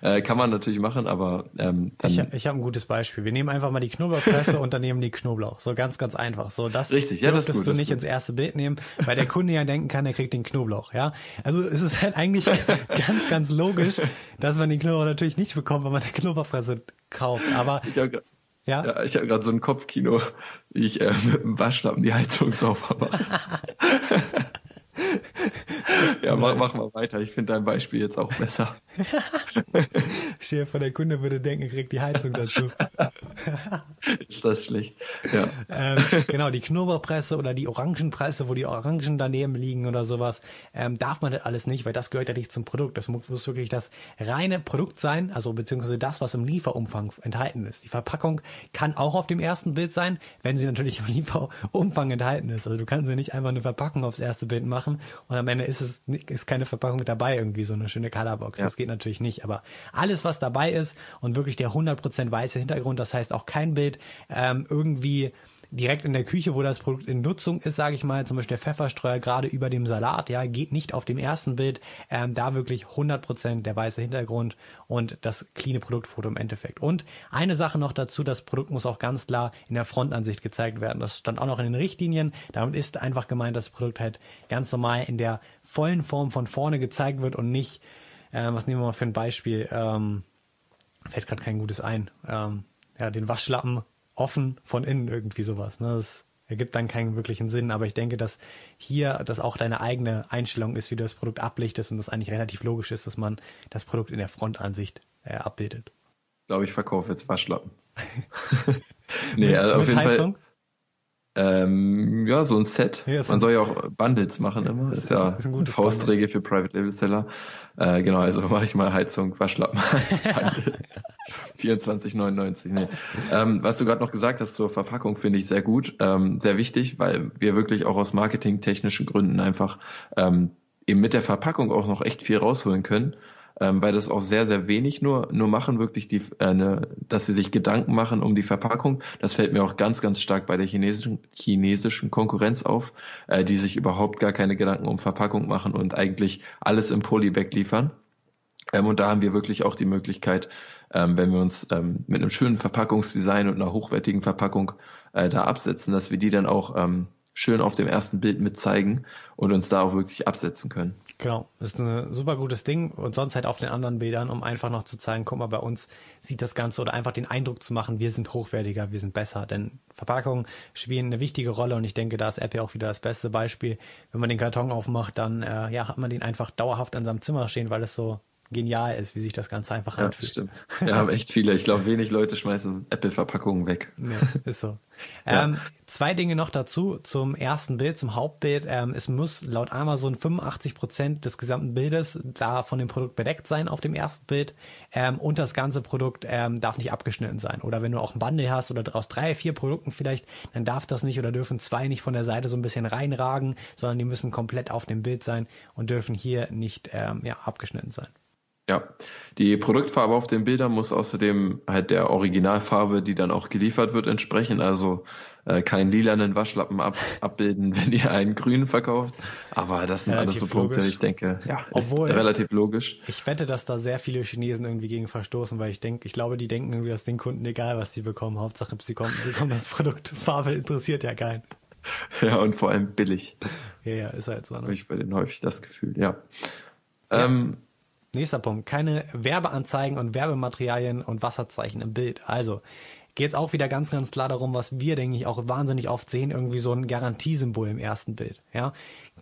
Äh, kann man natürlich machen, aber ähm, dann ich, ich habe ein gutes Beispiel. Wir nehmen einfach mal die Knoblauchpresse und dann nehmen die Knoblauch. So ganz, ganz einfach. So das Richtig, ja, das dürftest gut, du nicht ins erste Bild nehmen, weil der Kunde ja denken kann, er kriegt den Knoblauch. Ja, also es ist halt eigentlich ganz, ganz logisch, dass man den Knoblauch natürlich nicht bekommt, wenn man eine Knoblauchpresse kauft. Aber ja? ja, ich habe gerade so ein Kopfkino, wie ich äh, mit dem Waschlappen die Heizung sauber mache. ja, mach, mach mal weiter. Ich finde dein Beispiel jetzt auch besser. Dir vor, der Kunde würde denken, kriegt die Heizung dazu. Ist das schlecht? Ja. ähm, genau, die Knoblauchpresse oder die Orangenpresse, wo die Orangen daneben liegen oder sowas, ähm, darf man das alles nicht, weil das gehört ja nicht zum Produkt. Das muss wirklich das reine Produkt sein, also beziehungsweise das, was im Lieferumfang enthalten ist. Die Verpackung kann auch auf dem ersten Bild sein, wenn sie natürlich im Lieferumfang enthalten ist. Also du kannst ja nicht einfach eine Verpackung aufs erste Bild machen und am Ende ist es ist keine Verpackung dabei, irgendwie so eine schöne Colorbox. Ja. Das geht natürlich nicht. Aber alles, was dabei ist und wirklich der 100% weiße Hintergrund, das heißt auch kein Bild ähm, irgendwie direkt in der Küche, wo das Produkt in Nutzung ist, sage ich mal, zum Beispiel der Pfefferstreuer gerade über dem Salat, ja, geht nicht auf dem ersten Bild, ähm, da wirklich 100% der weiße Hintergrund und das cleane Produktfoto im Endeffekt. Und eine Sache noch dazu, das Produkt muss auch ganz klar in der Frontansicht gezeigt werden. Das stand auch noch in den Richtlinien. Damit ist einfach gemeint, dass das Produkt halt ganz normal in der vollen Form von vorne gezeigt wird und nicht, äh, was nehmen wir mal für ein Beispiel, ähm, fällt gerade kein gutes ein, ähm, ja, den Waschlappen offen von innen irgendwie sowas. Ne? Das ergibt dann keinen wirklichen Sinn, aber ich denke, dass hier das auch deine eigene Einstellung ist, wie du das Produkt ablichtest und das eigentlich relativ logisch ist, dass man das Produkt in der Frontansicht äh, abbildet. Ich glaube, ich verkaufe jetzt Waschlappen. nee, also auf jeden Heizung? Fall. Ähm, ja, so ein Set. Ja, Man soll ja auch Bundles machen immer. Das ist, ist ja ist ein Faustregel für Private Label Seller. Äh, genau, also mache ich mal Heizung, Waschlappen, 24,99. Nee. Ähm, was du gerade noch gesagt hast zur Verpackung, finde ich sehr gut, ähm, sehr wichtig, weil wir wirklich auch aus marketingtechnischen Gründen einfach ähm, eben mit der Verpackung auch noch echt viel rausholen können ähm, weil das auch sehr, sehr wenig nur, nur machen, wirklich die, äh, ne, dass sie sich Gedanken machen um die Verpackung. Das fällt mir auch ganz, ganz stark bei der chinesischen, chinesischen Konkurrenz auf, äh, die sich überhaupt gar keine Gedanken um Verpackung machen und eigentlich alles im Polybag liefern. Ähm, und da haben wir wirklich auch die Möglichkeit, ähm, wenn wir uns ähm, mit einem schönen Verpackungsdesign und einer hochwertigen Verpackung äh, da absetzen, dass wir die dann auch ähm, schön auf dem ersten Bild mit zeigen und uns da auch wirklich absetzen können. Genau, das ist ein super gutes Ding und sonst halt auf den anderen Bildern, um einfach noch zu zeigen, guck mal, bei uns sieht das Ganze oder einfach den Eindruck zu machen, wir sind hochwertiger, wir sind besser, denn Verpackungen spielen eine wichtige Rolle und ich denke, da ist Apple auch wieder das beste Beispiel. Wenn man den Karton aufmacht, dann äh, ja, hat man den einfach dauerhaft an seinem Zimmer stehen, weil es so genial ist, wie sich das Ganze einfach ja, anfühlt. Stimmt. Wir haben echt viele. Ich glaube, wenig Leute schmeißen Apple-Verpackungen weg. Ja, ist so. Ähm, zwei Dinge noch dazu zum ersten Bild, zum Hauptbild. Ähm, es muss laut Amazon 85 Prozent des gesamten Bildes da von dem Produkt bedeckt sein auf dem ersten Bild ähm, und das ganze Produkt ähm, darf nicht abgeschnitten sein. Oder wenn du auch ein Bundle hast oder aus drei, vier Produkten vielleicht, dann darf das nicht oder dürfen zwei nicht von der Seite so ein bisschen reinragen, sondern die müssen komplett auf dem Bild sein und dürfen hier nicht ähm, ja, abgeschnitten sein. Ja, die Produktfarbe auf den Bildern muss außerdem halt der Originalfarbe, die dann auch geliefert wird, entsprechen. Also äh, keinen lilanen Waschlappen ab, abbilden, wenn ihr einen grünen verkauft. Aber das sind relativ alles so Punkte, logisch. ich denke, ja, Obwohl, ist relativ logisch. Ich wette, dass da sehr viele Chinesen irgendwie gegen verstoßen, weil ich denke, ich glaube, die denken irgendwie, dass den Kunden egal, was sie bekommen. Hauptsache, sie kommen, bekommen das Produkt. Farbe interessiert ja keinen. Ja, und vor allem billig. Ja, ja, ist halt so. Ne? Habe ich bei denen häufig das Gefühl, ja. ja. Ähm, Nächster Punkt. Keine Werbeanzeigen und Werbematerialien und Wasserzeichen im Bild. Also geht es auch wieder ganz, ganz klar darum, was wir, denke ich, auch wahnsinnig oft sehen, irgendwie so ein Garantiesymbol im ersten Bild. Ja,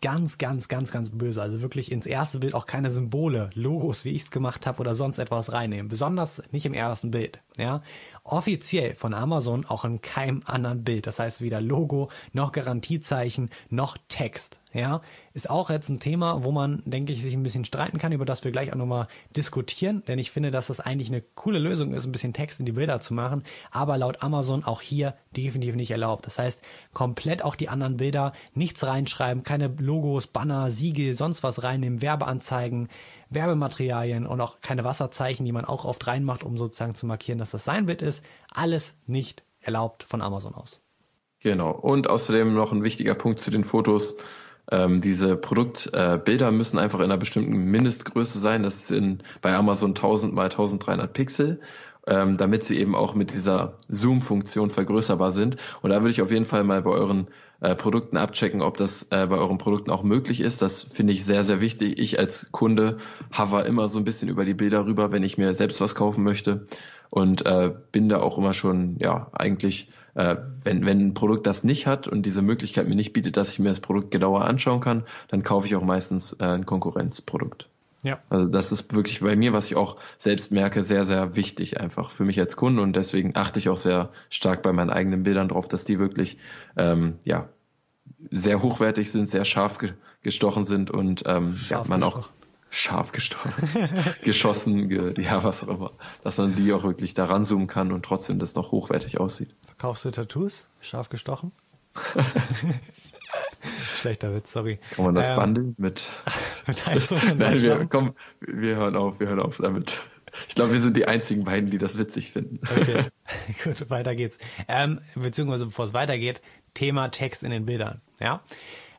ganz, ganz, ganz, ganz böse. Also wirklich ins erste Bild auch keine Symbole, Logos, wie ich es gemacht habe oder sonst etwas reinnehmen. Besonders nicht im ersten Bild. Ja, offiziell von Amazon auch in keinem anderen Bild. Das heißt weder Logo noch Garantiezeichen noch Text ja, ist auch jetzt ein Thema, wo man, denke ich, sich ein bisschen streiten kann, über das wir gleich auch nochmal diskutieren, denn ich finde, dass das eigentlich eine coole Lösung ist, ein bisschen Text in die Bilder zu machen, aber laut Amazon auch hier definitiv nicht erlaubt. Das heißt, komplett auch die anderen Bilder, nichts reinschreiben, keine Logos, Banner, Siegel, sonst was reinnehmen, Werbeanzeigen, Werbematerialien und auch keine Wasserzeichen, die man auch oft reinmacht, um sozusagen zu markieren, dass das sein Bild ist. Alles nicht erlaubt von Amazon aus. Genau. Und außerdem noch ein wichtiger Punkt zu den Fotos ähm, diese Produktbilder äh, müssen einfach in einer bestimmten Mindestgröße sein. Das sind bei Amazon 1000 mal 1300 Pixel, ähm, damit sie eben auch mit dieser Zoom-Funktion vergrößerbar sind. Und da würde ich auf jeden Fall mal bei euren äh, Produkten abchecken, ob das äh, bei euren Produkten auch möglich ist. Das finde ich sehr, sehr wichtig. Ich als Kunde hover immer so ein bisschen über die Bilder rüber, wenn ich mir selbst was kaufen möchte. und äh, bin da auch immer schon, ja, eigentlich, äh, wenn, wenn ein Produkt das nicht hat und diese Möglichkeit mir nicht bietet, dass ich mir das Produkt genauer anschauen kann, dann kaufe ich auch meistens äh, ein Konkurrenzprodukt. Ja. Also das ist wirklich bei mir, was ich auch selbst merke, sehr, sehr wichtig einfach für mich als Kunde und deswegen achte ich auch sehr stark bei meinen eigenen Bildern drauf, dass die wirklich ähm, ja sehr hochwertig sind, sehr scharf ge gestochen sind und ähm, ja, man auch scharf gestochen, geschossen, ge ja, was auch immer, dass man die auch wirklich da ranzoomen kann und trotzdem das noch hochwertig aussieht. Verkaufst du Tattoos? Scharf gestochen? Schlechter Witz, sorry. Kann man das ähm, bundeln mit? mit Nein, wir, komm, wir hören auf, wir hören auf damit. Ich glaube, wir sind die einzigen beiden, die das witzig finden. Okay, gut, weiter geht's. Ähm, beziehungsweise bevor es weitergeht, Thema Text in den Bildern. Ja,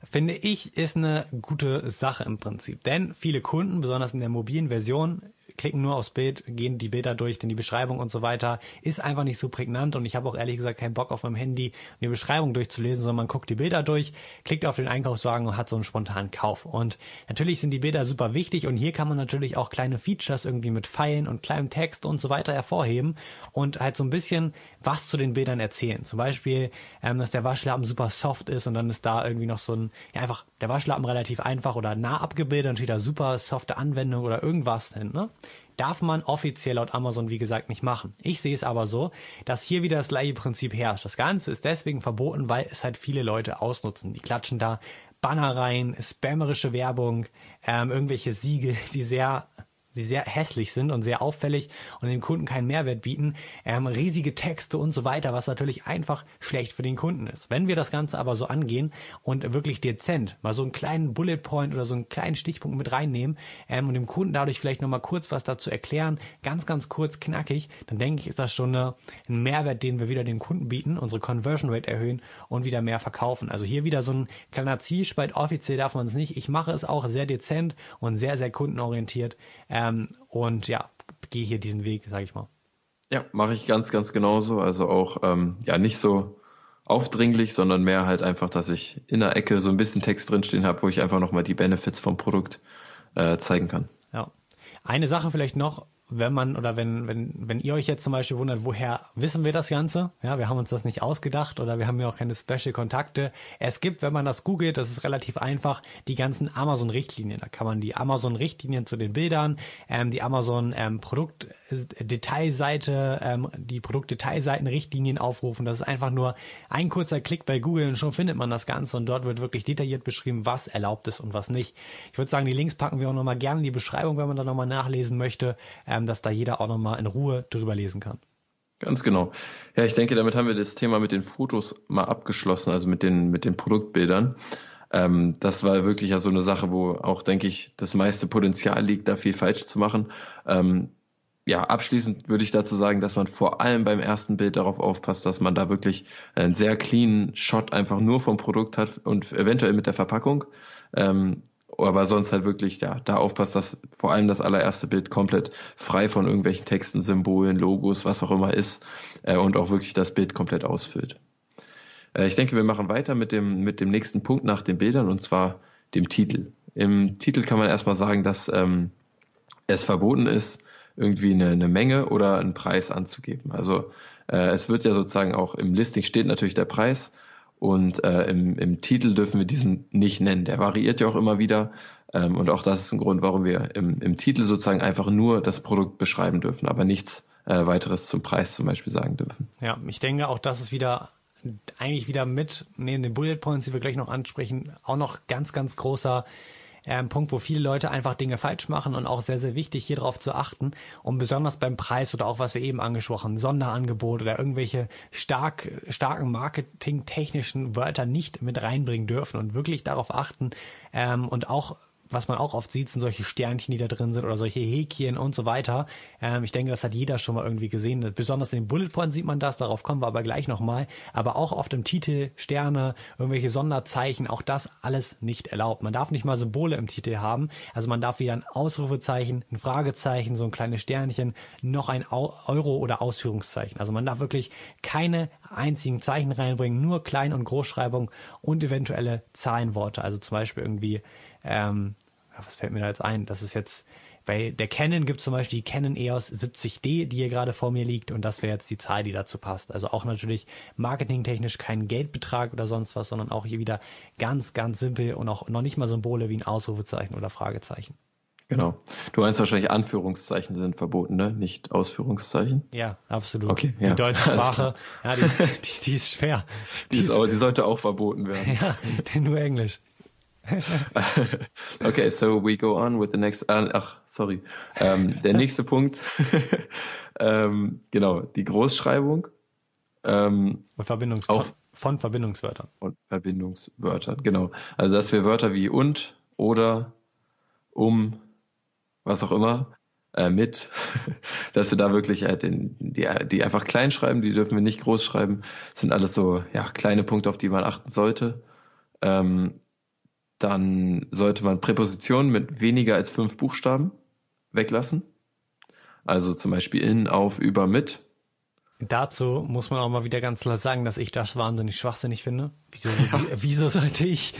finde ich, ist eine gute Sache im Prinzip. Denn viele Kunden, besonders in der mobilen Version, klicken nur aufs Bild, gehen die Bilder durch, denn die Beschreibung und so weiter ist einfach nicht so prägnant und ich habe auch ehrlich gesagt keinen Bock auf meinem Handy die Beschreibung durchzulesen, sondern man guckt die Bilder durch, klickt auf den Einkaufswagen und hat so einen spontanen Kauf. Und natürlich sind die Bilder super wichtig und hier kann man natürlich auch kleine Features irgendwie mit Pfeilen und kleinem Text und so weiter hervorheben und halt so ein bisschen was zu den Bildern erzählen. Zum Beispiel, ähm, dass der Waschlappen super soft ist und dann ist da irgendwie noch so ein, ja einfach der Waschlappen relativ einfach oder nah abgebildet und steht da super softe Anwendung oder irgendwas hin. Ne? Darf man offiziell laut Amazon, wie gesagt, nicht machen. Ich sehe es aber so, dass hier wieder das gleiche Prinzip herrscht. Das Ganze ist deswegen verboten, weil es halt viele Leute ausnutzen. Die klatschen da Banner rein, spammerische Werbung, ähm, irgendwelche Siegel, die sehr die sehr hässlich sind und sehr auffällig und dem Kunden keinen Mehrwert bieten, ähm, riesige Texte und so weiter, was natürlich einfach schlecht für den Kunden ist. Wenn wir das Ganze aber so angehen und wirklich dezent mal so einen kleinen Bullet Point oder so einen kleinen Stichpunkt mit reinnehmen ähm, und dem Kunden dadurch vielleicht nochmal kurz was dazu erklären, ganz, ganz kurz, knackig, dann denke ich, ist das schon ein Mehrwert, den wir wieder dem Kunden bieten, unsere Conversion Rate erhöhen und wieder mehr verkaufen. Also hier wieder so ein kleiner Zielspalt, offiziell darf man es nicht. Ich mache es auch sehr dezent und sehr, sehr kundenorientiert. Ähm, ähm, und ja, gehe hier diesen Weg, sage ich mal. Ja, mache ich ganz, ganz genauso. Also auch ähm, ja nicht so aufdringlich, sondern mehr halt einfach, dass ich in der Ecke so ein bisschen Text drinstehen habe, wo ich einfach nochmal die Benefits vom Produkt äh, zeigen kann. Ja. Eine Sache vielleicht noch, wenn man oder wenn, wenn, wenn ihr euch jetzt zum Beispiel wundert, woher wissen wir das Ganze? Ja, wir haben uns das nicht ausgedacht oder wir haben ja auch keine Special-Kontakte. Es gibt, wenn man das googelt, das ist relativ einfach, die ganzen Amazon-Richtlinien. Da kann man die Amazon-Richtlinien zu den Bildern, ähm, die Amazon ähm, Produktdetailseite, ähm, die Produktdetailseiten-Richtlinien aufrufen. Das ist einfach nur ein kurzer Klick bei Google und schon findet man das Ganze und dort wird wirklich detailliert beschrieben, was erlaubt ist und was nicht. Ich würde sagen, die Links packen wir auch nochmal gerne in die Beschreibung, wenn man da nochmal nachlesen möchte. Ähm, dass da jeder auch nochmal in Ruhe drüber lesen kann. Ganz genau. Ja, ich denke, damit haben wir das Thema mit den Fotos mal abgeschlossen, also mit den, mit den Produktbildern. Ähm, das war wirklich ja so eine Sache, wo auch, denke ich, das meiste Potenzial liegt, da viel falsch zu machen. Ähm, ja, abschließend würde ich dazu sagen, dass man vor allem beim ersten Bild darauf aufpasst, dass man da wirklich einen sehr cleanen Shot einfach nur vom Produkt hat und eventuell mit der Verpackung. Ähm, aber sonst halt wirklich, ja, da aufpasst, dass vor allem das allererste Bild komplett frei von irgendwelchen Texten, Symbolen, Logos, was auch immer ist äh, und auch wirklich das Bild komplett ausfüllt. Äh, ich denke, wir machen weiter mit dem, mit dem nächsten Punkt nach den Bildern und zwar dem Titel. Im Titel kann man erstmal sagen, dass ähm, es verboten ist, irgendwie eine, eine Menge oder einen Preis anzugeben. Also äh, es wird ja sozusagen auch im Listing steht natürlich der Preis, und äh, im, im Titel dürfen wir diesen nicht nennen. Der variiert ja auch immer wieder. Ähm, und auch das ist ein Grund, warum wir im, im Titel sozusagen einfach nur das Produkt beschreiben dürfen, aber nichts äh, weiteres zum Preis zum Beispiel sagen dürfen. Ja, ich denke auch, das ist wieder eigentlich wieder mit, neben den Bullet Points, die wir gleich noch ansprechen, auch noch ganz, ganz großer ein Punkt, wo viele Leute einfach Dinge falsch machen und auch sehr, sehr wichtig, hier drauf zu achten. Und besonders beim Preis oder auch, was wir eben angesprochen, Sonderangebot oder irgendwelche stark, starken marketingtechnischen Wörter nicht mit reinbringen dürfen und wirklich darauf achten ähm, und auch was man auch oft sieht, sind solche Sternchen, die da drin sind oder solche Häkchen und so weiter. Ähm, ich denke, das hat jeder schon mal irgendwie gesehen. Besonders in den Bullet Points sieht man das, darauf kommen wir aber gleich nochmal. Aber auch oft im Titel Sterne, irgendwelche Sonderzeichen, auch das alles nicht erlaubt. Man darf nicht mal Symbole im Titel haben. Also man darf wieder ein Ausrufezeichen, ein Fragezeichen, so ein kleines Sternchen, noch ein Euro oder Ausführungszeichen. Also man darf wirklich keine einzigen Zeichen reinbringen, nur Klein- und Großschreibung und eventuelle Zahlenworte. Also zum Beispiel irgendwie ähm, was fällt mir da jetzt ein? Das ist jetzt bei der Canon gibt es zum Beispiel die Canon EOS 70D, die hier gerade vor mir liegt und das wäre jetzt die Zahl, die dazu passt. Also auch natürlich marketingtechnisch kein Geldbetrag oder sonst was, sondern auch hier wieder ganz, ganz simpel und auch noch nicht mal Symbole wie ein Ausrufezeichen oder Fragezeichen. Genau. Du meinst wahrscheinlich Anführungszeichen sind verboten, ne? Nicht Ausführungszeichen. Ja, absolut. Okay, ja. Die deutsche Sprache, ja, die ist, die, die ist schwer. Die, ist, aber, die sollte auch verboten werden. ja, nur Englisch. okay, so we go on with the next. Uh, ach, sorry. Ähm, der nächste Punkt. ähm, genau, die Großschreibung. Ähm, Verbindungs auch von Verbindungswörtern. Und Verbindungswörtern, genau. Also dass wir Wörter wie und, oder, um, was auch immer, äh, mit, dass wir da wirklich halt den, die, die einfach klein schreiben, die dürfen wir nicht groß schreiben. Das sind alles so ja, kleine Punkte, auf die man achten sollte. Ähm, dann sollte man Präpositionen mit weniger als fünf Buchstaben weglassen. Also zum Beispiel in, auf, über, mit. Dazu muss man auch mal wieder ganz klar sagen, dass ich das wahnsinnig schwachsinnig finde. Wieso, ja. wieso sollte ich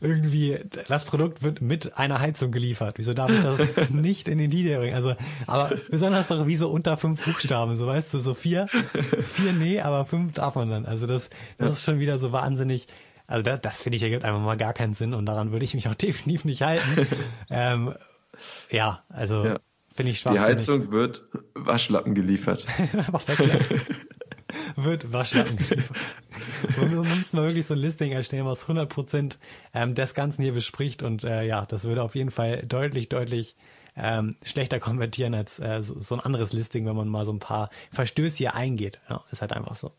irgendwie, das Produkt wird mit einer Heizung geliefert. Wieso darf ich das nicht in den Titel bringen? Also, aber besonders doch wie so unter fünf Buchstaben, so weißt du, so vier, vier nee, aber fünf darf man dann. Also das, das ist schon wieder so wahnsinnig, also das, das finde ich ergibt einfach mal gar keinen Sinn und daran würde ich mich auch definitiv nicht halten. ähm, ja, also ja. finde ich schwachsinnig. Die Heizung wird Waschlappen geliefert. Einfach weglassen. wird Waschlappen geliefert. Wir müssten mal wirklich so ein Listing erstellen, was 100 Prozent ähm, des Ganzen hier bespricht und äh, ja, das würde auf jeden Fall deutlich, deutlich ähm, schlechter konvertieren als äh, so, so ein anderes Listing, wenn man mal so ein paar Verstöße hier eingeht. Ja, ist halt einfach so.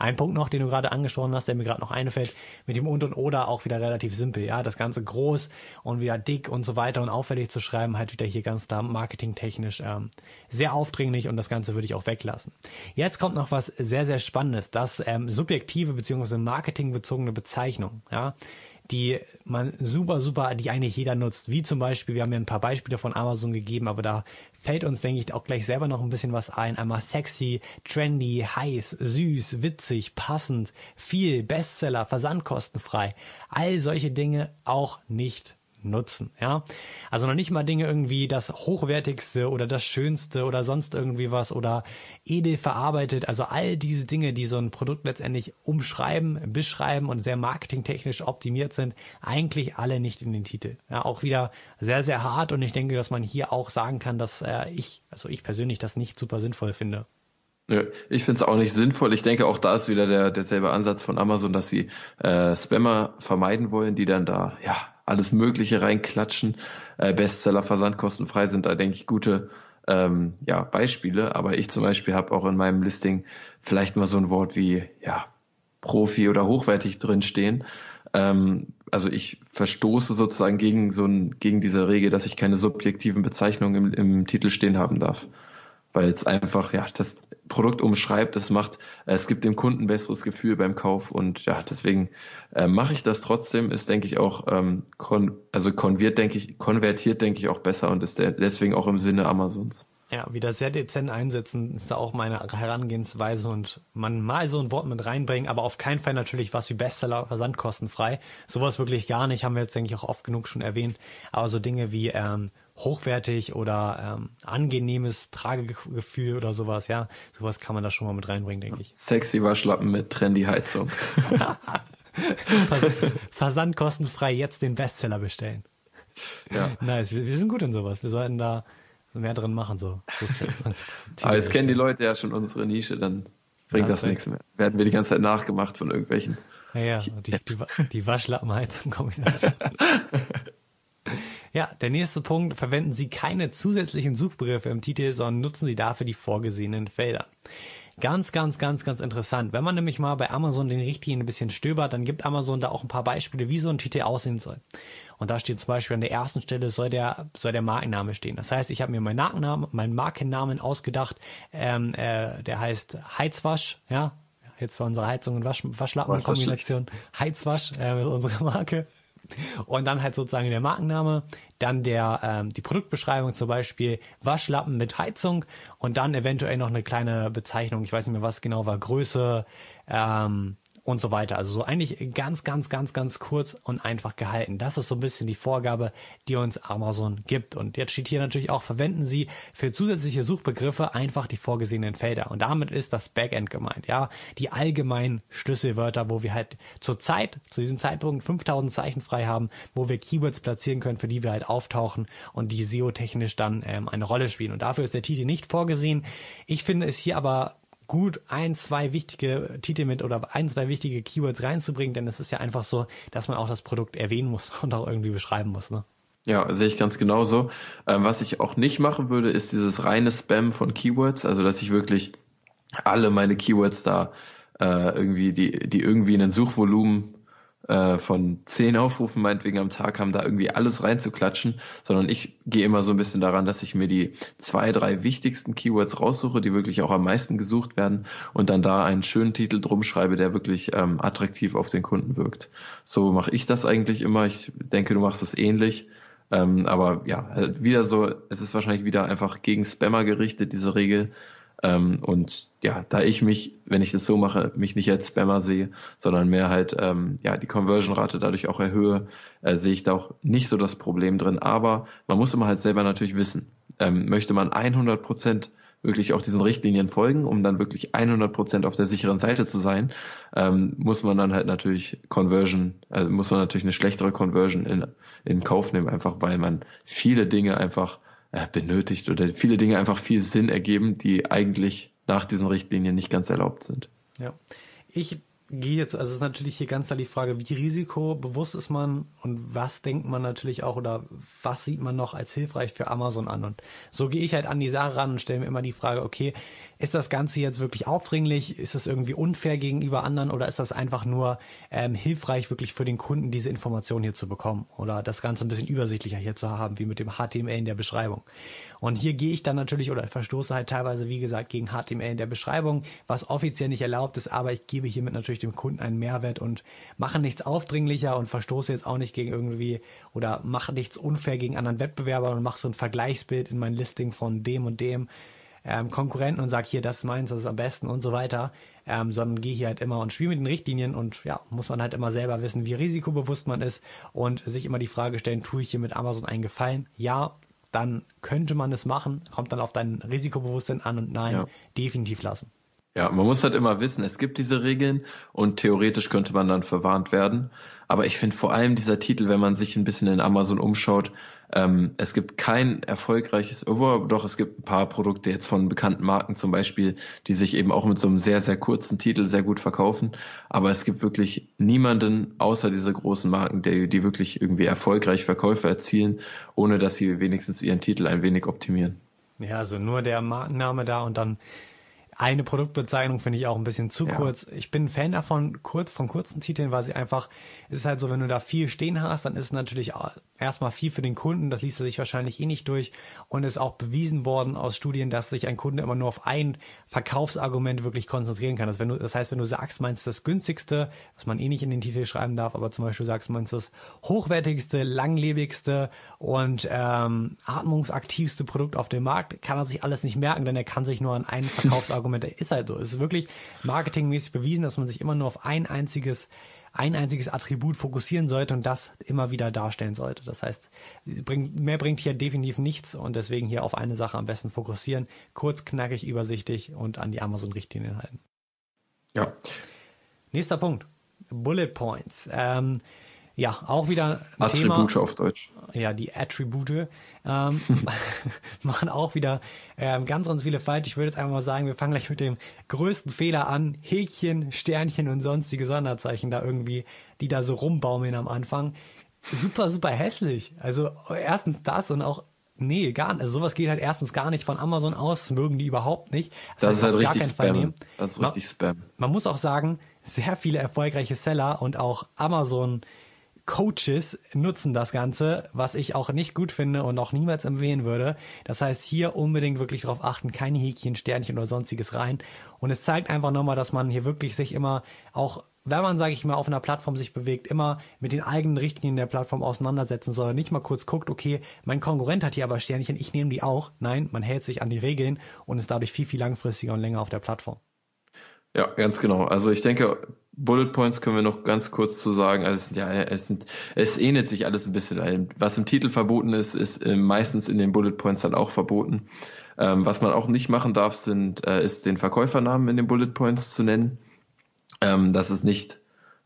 Ein Punkt noch, den du gerade angesprochen hast, der mir gerade noch einfällt, mit dem und und oder auch wieder relativ simpel, ja, das Ganze groß und wieder dick und so weiter und auffällig zu schreiben, halt wieder hier ganz da marketingtechnisch ähm, sehr aufdringlich und das Ganze würde ich auch weglassen. Jetzt kommt noch was sehr, sehr Spannendes, das ähm, subjektive beziehungsweise marketingbezogene Bezeichnung, ja die man super, super, die eigentlich jeder nutzt. Wie zum Beispiel, wir haben ja ein paar Beispiele von Amazon gegeben, aber da fällt uns, denke ich, auch gleich selber noch ein bisschen was ein. Einmal sexy, trendy, heiß, süß, witzig, passend, viel, Bestseller, versandkostenfrei. All solche Dinge auch nicht nutzen, ja. Also noch nicht mal Dinge irgendwie das hochwertigste oder das schönste oder sonst irgendwie was oder edel verarbeitet. Also all diese Dinge, die so ein Produkt letztendlich umschreiben, beschreiben und sehr marketingtechnisch optimiert sind, eigentlich alle nicht in den Titel. Ja, auch wieder sehr, sehr hart und ich denke, dass man hier auch sagen kann, dass äh, ich, also ich persönlich das nicht super sinnvoll finde. Ich finde es auch nicht sinnvoll. Ich denke, auch da ist wieder der derselbe Ansatz von Amazon, dass sie äh, Spammer vermeiden wollen, die dann da ja alles Mögliche reinklatschen. Äh, Bestseller versandkostenfrei sind da, denke ich, gute ähm, ja, Beispiele. Aber ich zum Beispiel habe auch in meinem Listing vielleicht mal so ein Wort wie ja, Profi oder hochwertig drinstehen. Ähm, also ich verstoße sozusagen gegen so ein, gegen diese Regel, dass ich keine subjektiven Bezeichnungen im, im Titel stehen haben darf weil es einfach ja das Produkt umschreibt, es macht, es gibt dem Kunden ein besseres Gefühl beim Kauf und ja, deswegen äh, mache ich das trotzdem, ist denke ich auch, ähm, kon also konvertiert denke ich, konvertiert denke ich auch besser und ist deswegen auch im Sinne Amazons. Ja, wieder sehr dezent einsetzen ist da auch meine Herangehensweise und man mal so ein Wort mit reinbringen, aber auf keinen Fall natürlich was wie Bestseller versandkostenfrei. Sowas wirklich gar nicht, haben wir jetzt denke ich auch oft genug schon erwähnt. Aber so Dinge wie ähm, hochwertig oder ähm, angenehmes Tragegefühl oder sowas, ja, sowas kann man da schon mal mit reinbringen, denke ich. Sexy Waschlappen mit trendy Heizung. Vers Versand kostenfrei jetzt den Bestseller bestellen. Ja. Nice, wir, wir, sind gut in sowas. Wir sollten da mehr drin machen, so, so Aber jetzt kennen die Leute ja schon unsere Nische, dann bringt das, das nichts mehr. Werden wir die ganze Zeit nachgemacht von irgendwelchen. Ja, ja, die, die, die Waschlappenheizung-Kombination. Ja, der nächste Punkt, verwenden Sie keine zusätzlichen Suchbegriffe im Titel, sondern nutzen Sie dafür die vorgesehenen Felder. Ganz, ganz, ganz, ganz interessant. Wenn man nämlich mal bei Amazon den Richtlinien ein bisschen stöbert, dann gibt Amazon da auch ein paar Beispiele, wie so ein Titel aussehen soll. Und da steht zum Beispiel an der ersten Stelle soll der, soll der Markenname stehen. Das heißt, ich habe mir meinen Markennamen, meinen Markennamen ausgedacht, ähm, äh, der heißt Heizwasch, ja. Jetzt war unsere Heizung und Wasch, Waschlappen-Kombination. Heizwasch, äh, unsere Marke. Und dann halt sozusagen der Markenname, dann der ähm, die Produktbeschreibung zum Beispiel Waschlappen mit Heizung und dann eventuell noch eine kleine Bezeichnung, ich weiß nicht mehr was genau war, Größe, ähm, und so weiter. Also so eigentlich ganz, ganz, ganz, ganz kurz und einfach gehalten. Das ist so ein bisschen die Vorgabe, die uns Amazon gibt. Und jetzt steht hier natürlich auch, verwenden Sie für zusätzliche Suchbegriffe einfach die vorgesehenen Felder. Und damit ist das Backend gemeint, ja. Die allgemeinen Schlüsselwörter, wo wir halt zur Zeit, zu diesem Zeitpunkt 5000 Zeichen frei haben, wo wir Keywords platzieren können, für die wir halt auftauchen und die SEO-technisch dann ähm, eine Rolle spielen. Und dafür ist der Titel nicht vorgesehen. Ich finde es hier aber gut ein, zwei wichtige Titel mit oder ein, zwei wichtige Keywords reinzubringen, denn es ist ja einfach so, dass man auch das Produkt erwähnen muss und auch irgendwie beschreiben muss. Ne? Ja, sehe ich ganz genauso. Ähm, was ich auch nicht machen würde, ist dieses reine Spam von Keywords, also dass ich wirklich alle meine Keywords da äh, irgendwie, die, die irgendwie in ein Suchvolumen äh, von zehn Aufrufen meinetwegen am Tag haben, da irgendwie alles reinzuklatschen, sondern ich gehe immer so ein bisschen daran, dass ich mir die zwei, drei wichtigsten Keywords raussuche, die wirklich auch am meisten gesucht werden und dann da einen schönen Titel drum schreibe, der wirklich ähm, attraktiv auf den Kunden wirkt. So mache ich das eigentlich immer. Ich denke, du machst es ähnlich. Ähm, aber ja, halt wieder so, es ist wahrscheinlich wieder einfach gegen Spammer gerichtet, diese Regel. Ähm, und ja, da ich mich, wenn ich das so mache, mich nicht als Spammer sehe, sondern mehr halt ähm, ja die Conversion-Rate dadurch auch erhöhe, äh, sehe ich da auch nicht so das Problem drin. Aber man muss immer halt selber natürlich wissen, ähm, möchte man 100 Prozent wirklich auch diesen Richtlinien folgen, um dann wirklich 100 Prozent auf der sicheren Seite zu sein, ähm, muss man dann halt natürlich Conversion, also muss man natürlich eine schlechtere Conversion in, in Kauf nehmen, einfach weil man viele Dinge einfach benötigt oder viele Dinge einfach viel Sinn ergeben, die eigentlich nach diesen Richtlinien nicht ganz erlaubt sind. Ja. Ich gehe jetzt, also ist natürlich hier ganz klar die Frage, wie risikobewusst ist man und was denkt man natürlich auch oder was sieht man noch als hilfreich für Amazon an? Und so gehe ich halt an die Sache ran und stelle mir immer die Frage, okay, ist das Ganze jetzt wirklich aufdringlich? Ist es irgendwie unfair gegenüber anderen oder ist das einfach nur ähm, hilfreich wirklich für den Kunden, diese Information hier zu bekommen oder das Ganze ein bisschen übersichtlicher hier zu haben, wie mit dem HTML in der Beschreibung? Und hier gehe ich dann natürlich oder verstoße halt teilweise, wie gesagt, gegen HTML in der Beschreibung, was offiziell nicht erlaubt ist, aber ich gebe hiermit natürlich dem Kunden einen Mehrwert und mache nichts aufdringlicher und verstoße jetzt auch nicht gegen irgendwie oder mache nichts unfair gegen anderen Wettbewerber und mache so ein Vergleichsbild in mein Listing von dem und dem ähm, Konkurrenten und sag hier, das ist meins, das ist am besten und so weiter, ähm, sondern gehe hier halt immer und spiele mit den Richtlinien und ja, muss man halt immer selber wissen, wie risikobewusst man ist und sich immer die Frage stellen, tue ich hier mit Amazon einen Gefallen? Ja, dann könnte man es machen, kommt dann auf dein Risikobewusstsein an und nein, ja. definitiv lassen. Ja, man muss halt immer wissen, es gibt diese Regeln und theoretisch könnte man dann verwarnt werden. Aber ich finde vor allem dieser Titel, wenn man sich ein bisschen in Amazon umschaut, ähm, es gibt kein erfolgreiches, oh, doch es gibt ein paar Produkte jetzt von bekannten Marken zum Beispiel, die sich eben auch mit so einem sehr, sehr kurzen Titel sehr gut verkaufen. Aber es gibt wirklich niemanden außer diese großen Marken, die, die wirklich irgendwie erfolgreich Verkäufe erzielen, ohne dass sie wenigstens ihren Titel ein wenig optimieren. Ja, also nur der Markenname da und dann eine Produktbezeichnung finde ich auch ein bisschen zu ja. kurz. Ich bin ein Fan davon, kurz, von kurzen Titeln, weil sie einfach, es ist halt so, wenn du da viel stehen hast, dann ist es natürlich erstmal viel für den Kunden, das liest er sich wahrscheinlich eh nicht durch und ist auch bewiesen worden aus Studien, dass sich ein Kunde immer nur auf ein Verkaufsargument wirklich konzentrieren kann. Das, wenn du, das heißt, wenn du sagst, meinst das günstigste, was man eh nicht in den Titel schreiben darf, aber zum Beispiel sagst, meinst das hochwertigste, langlebigste und ähm, atmungsaktivste Produkt auf dem Markt, kann er sich alles nicht merken, denn er kann sich nur an ein Verkaufsargument Argument, ist halt so. Es ist wirklich marketingmäßig bewiesen, dass man sich immer nur auf ein einziges ein einziges Attribut fokussieren sollte und das immer wieder darstellen sollte. Das heißt, mehr bringt hier definitiv nichts und deswegen hier auf eine Sache am besten fokussieren, kurz, knackig, übersichtlich und an die Amazon-Richtlinien halten. Ja. Nächster Punkt. Bullet Points. Ähm, ja, auch wieder ein Attribute Thema, auf Deutsch. Ja, die Attribute ähm, machen auch wieder ähm, ganz, ganz viele falsch. Ich würde jetzt einfach mal sagen, wir fangen gleich mit dem größten Fehler an. Häkchen, Sternchen und sonstige Sonderzeichen da irgendwie, die da so rumbaumeln am Anfang. Super, super hässlich. Also erstens das und auch Nee, gar nicht. Also sowas geht halt erstens gar nicht von Amazon aus, mögen die überhaupt nicht. Das, das ist halt richtig Spam. Das ist richtig Spam. Man muss auch sagen, sehr viele erfolgreiche Seller und auch Amazon Coaches nutzen das Ganze, was ich auch nicht gut finde und auch niemals empfehlen würde. Das heißt, hier unbedingt wirklich darauf achten, keine Häkchen, Sternchen oder sonstiges rein. Und es zeigt einfach nochmal, dass man hier wirklich sich immer auch wenn man, sage ich mal, auf einer Plattform sich bewegt, immer mit den eigenen Richtlinien der Plattform auseinandersetzen soll. Nicht mal kurz guckt, okay, mein Konkurrent hat hier aber Sternchen, ich nehme die auch. Nein, man hält sich an die Regeln und ist dadurch viel, viel langfristiger und länger auf der Plattform. Ja, ganz genau. Also ich denke, Bullet Points können wir noch ganz kurz zu sagen. Also es, ja, es, sind, es ähnelt sich alles ein bisschen. Was im Titel verboten ist, ist äh, meistens in den Bullet Points dann auch verboten. Ähm, was man auch nicht machen darf, sind, äh, ist den Verkäufernamen in den Bullet Points zu nennen. Ähm, das ist nicht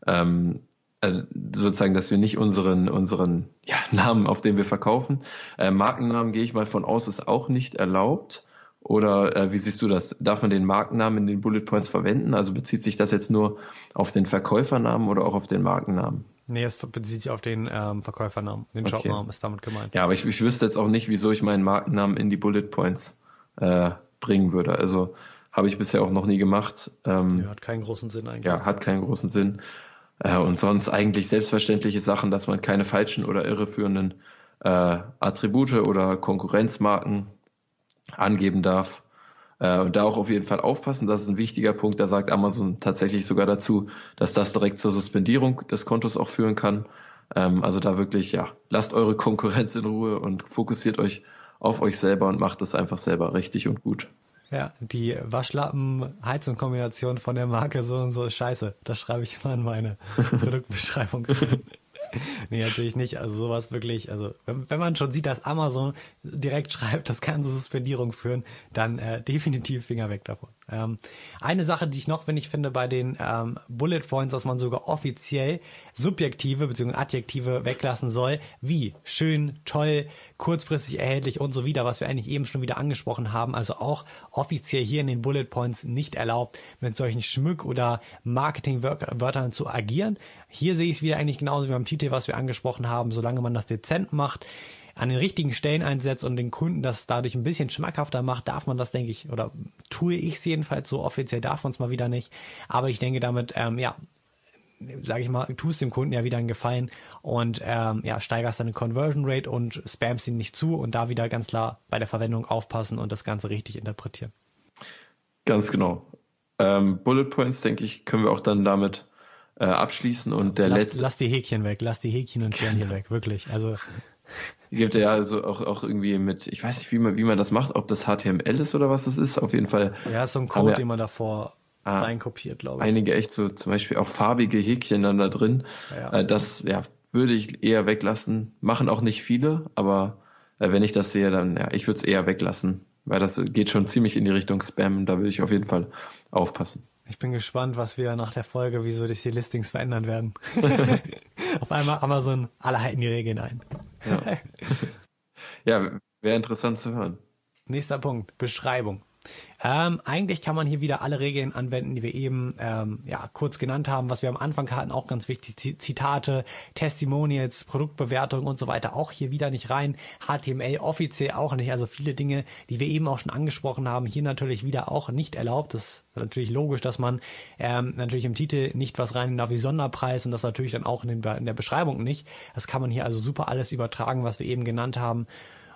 ähm, also sozusagen, dass wir nicht unseren unseren ja, Namen, auf den wir verkaufen. Äh, Markennamen gehe ich mal von aus, ist auch nicht erlaubt. Oder äh, wie siehst du das? Darf man den Markennamen in den Bullet Points verwenden? Also bezieht sich das jetzt nur auf den Verkäufernamen oder auch auf den Markennamen? Nee, es bezieht sich auf den ähm, Verkäufernamen. Den okay. Jobnamen ist damit gemeint. Ja, aber ich, ich wüsste jetzt auch nicht, wieso ich meinen Markennamen in die Bullet Points äh, bringen würde. Also habe ich bisher auch noch nie gemacht. Ähm, ja, hat keinen großen Sinn eigentlich. Ja, hat keinen großen Sinn. Äh, und sonst eigentlich selbstverständliche Sachen, dass man keine falschen oder irreführenden äh, Attribute oder Konkurrenzmarken angeben darf. Äh, und da auch auf jeden Fall aufpassen, das ist ein wichtiger Punkt. Da sagt Amazon tatsächlich sogar dazu, dass das direkt zur Suspendierung des Kontos auch führen kann. Ähm, also da wirklich, ja, lasst eure Konkurrenz in Ruhe und fokussiert euch auf euch selber und macht es einfach selber richtig und gut. Ja, die Waschlappen-Heizung-Kombination von der Marke so und so ist scheiße. Das schreibe ich immer in meine Produktbeschreibung. nee, natürlich nicht. Also sowas wirklich, also wenn, wenn, man schon sieht, dass Amazon direkt schreibt, das kann zur Suspendierung führen, dann äh, definitiv Finger weg davon. Ähm, eine Sache, die ich noch, wenn ich finde, bei den ähm, Bullet Points, dass man sogar offiziell Subjektive bzw. Adjektive weglassen soll, wie schön, toll, kurzfristig erhältlich und so wieder, was wir eigentlich eben schon wieder angesprochen haben. Also auch offiziell hier in den Bullet Points nicht erlaubt, mit solchen Schmück- oder Marketingwörtern zu agieren. Hier sehe ich es wieder eigentlich genauso wie beim Titel, was wir angesprochen haben, solange man das dezent macht an den richtigen Stellen einsetzt und den Kunden das dadurch ein bisschen schmackhafter macht, darf man das, denke ich, oder tue ich es jedenfalls so offiziell, darf man es mal wieder nicht. Aber ich denke damit, ähm, ja, sage ich mal, tust dem Kunden ja wieder einen Gefallen und ähm, ja, steigerst deine Conversion Rate und spamst ihn nicht zu und da wieder ganz klar bei der Verwendung aufpassen und das Ganze richtig interpretieren. Ganz genau. Ähm, Bullet Points, denke ich, können wir auch dann damit äh, abschließen und der lass, letzte. Lass die Häkchen weg, lass die Häkchen und Sternchen weg, wirklich. Also Gibt ja also auch, auch irgendwie mit, ich weiß nicht, wie man, wie man das macht, ob das HTML ist oder was das ist. Auf jeden Fall. Ja, ist so ein Code, den man davor ah, reinkopiert, glaube ich. Einige echt so, zum Beispiel auch farbige Häkchen dann da drin. Ja. Äh, das ja, würde ich eher weglassen. Machen auch nicht viele, aber äh, wenn ich das sehe, dann ja, ich würde es eher weglassen, weil das geht schon ziemlich in die Richtung Spam. Da würde ich auf jeden Fall aufpassen. Ich bin gespannt, was wir nach der Folge, wieso sich die Listings verändern werden. Auf einmal Amazon, alle halten die Regeln ein. ja, ja wäre interessant zu hören. Nächster Punkt, Beschreibung. Ähm, eigentlich kann man hier wieder alle Regeln anwenden, die wir eben ähm, ja, kurz genannt haben, was wir am Anfang hatten, auch ganz wichtig. Zitate, Testimonials, Produktbewertung und so weiter, auch hier wieder nicht rein. HTML offiziell auch nicht. Also viele Dinge, die wir eben auch schon angesprochen haben, hier natürlich wieder auch nicht erlaubt. Das ist natürlich logisch, dass man ähm, natürlich im Titel nicht was rein darf wie Sonderpreis und das natürlich dann auch in, den, in der Beschreibung nicht. Das kann man hier also super alles übertragen, was wir eben genannt haben.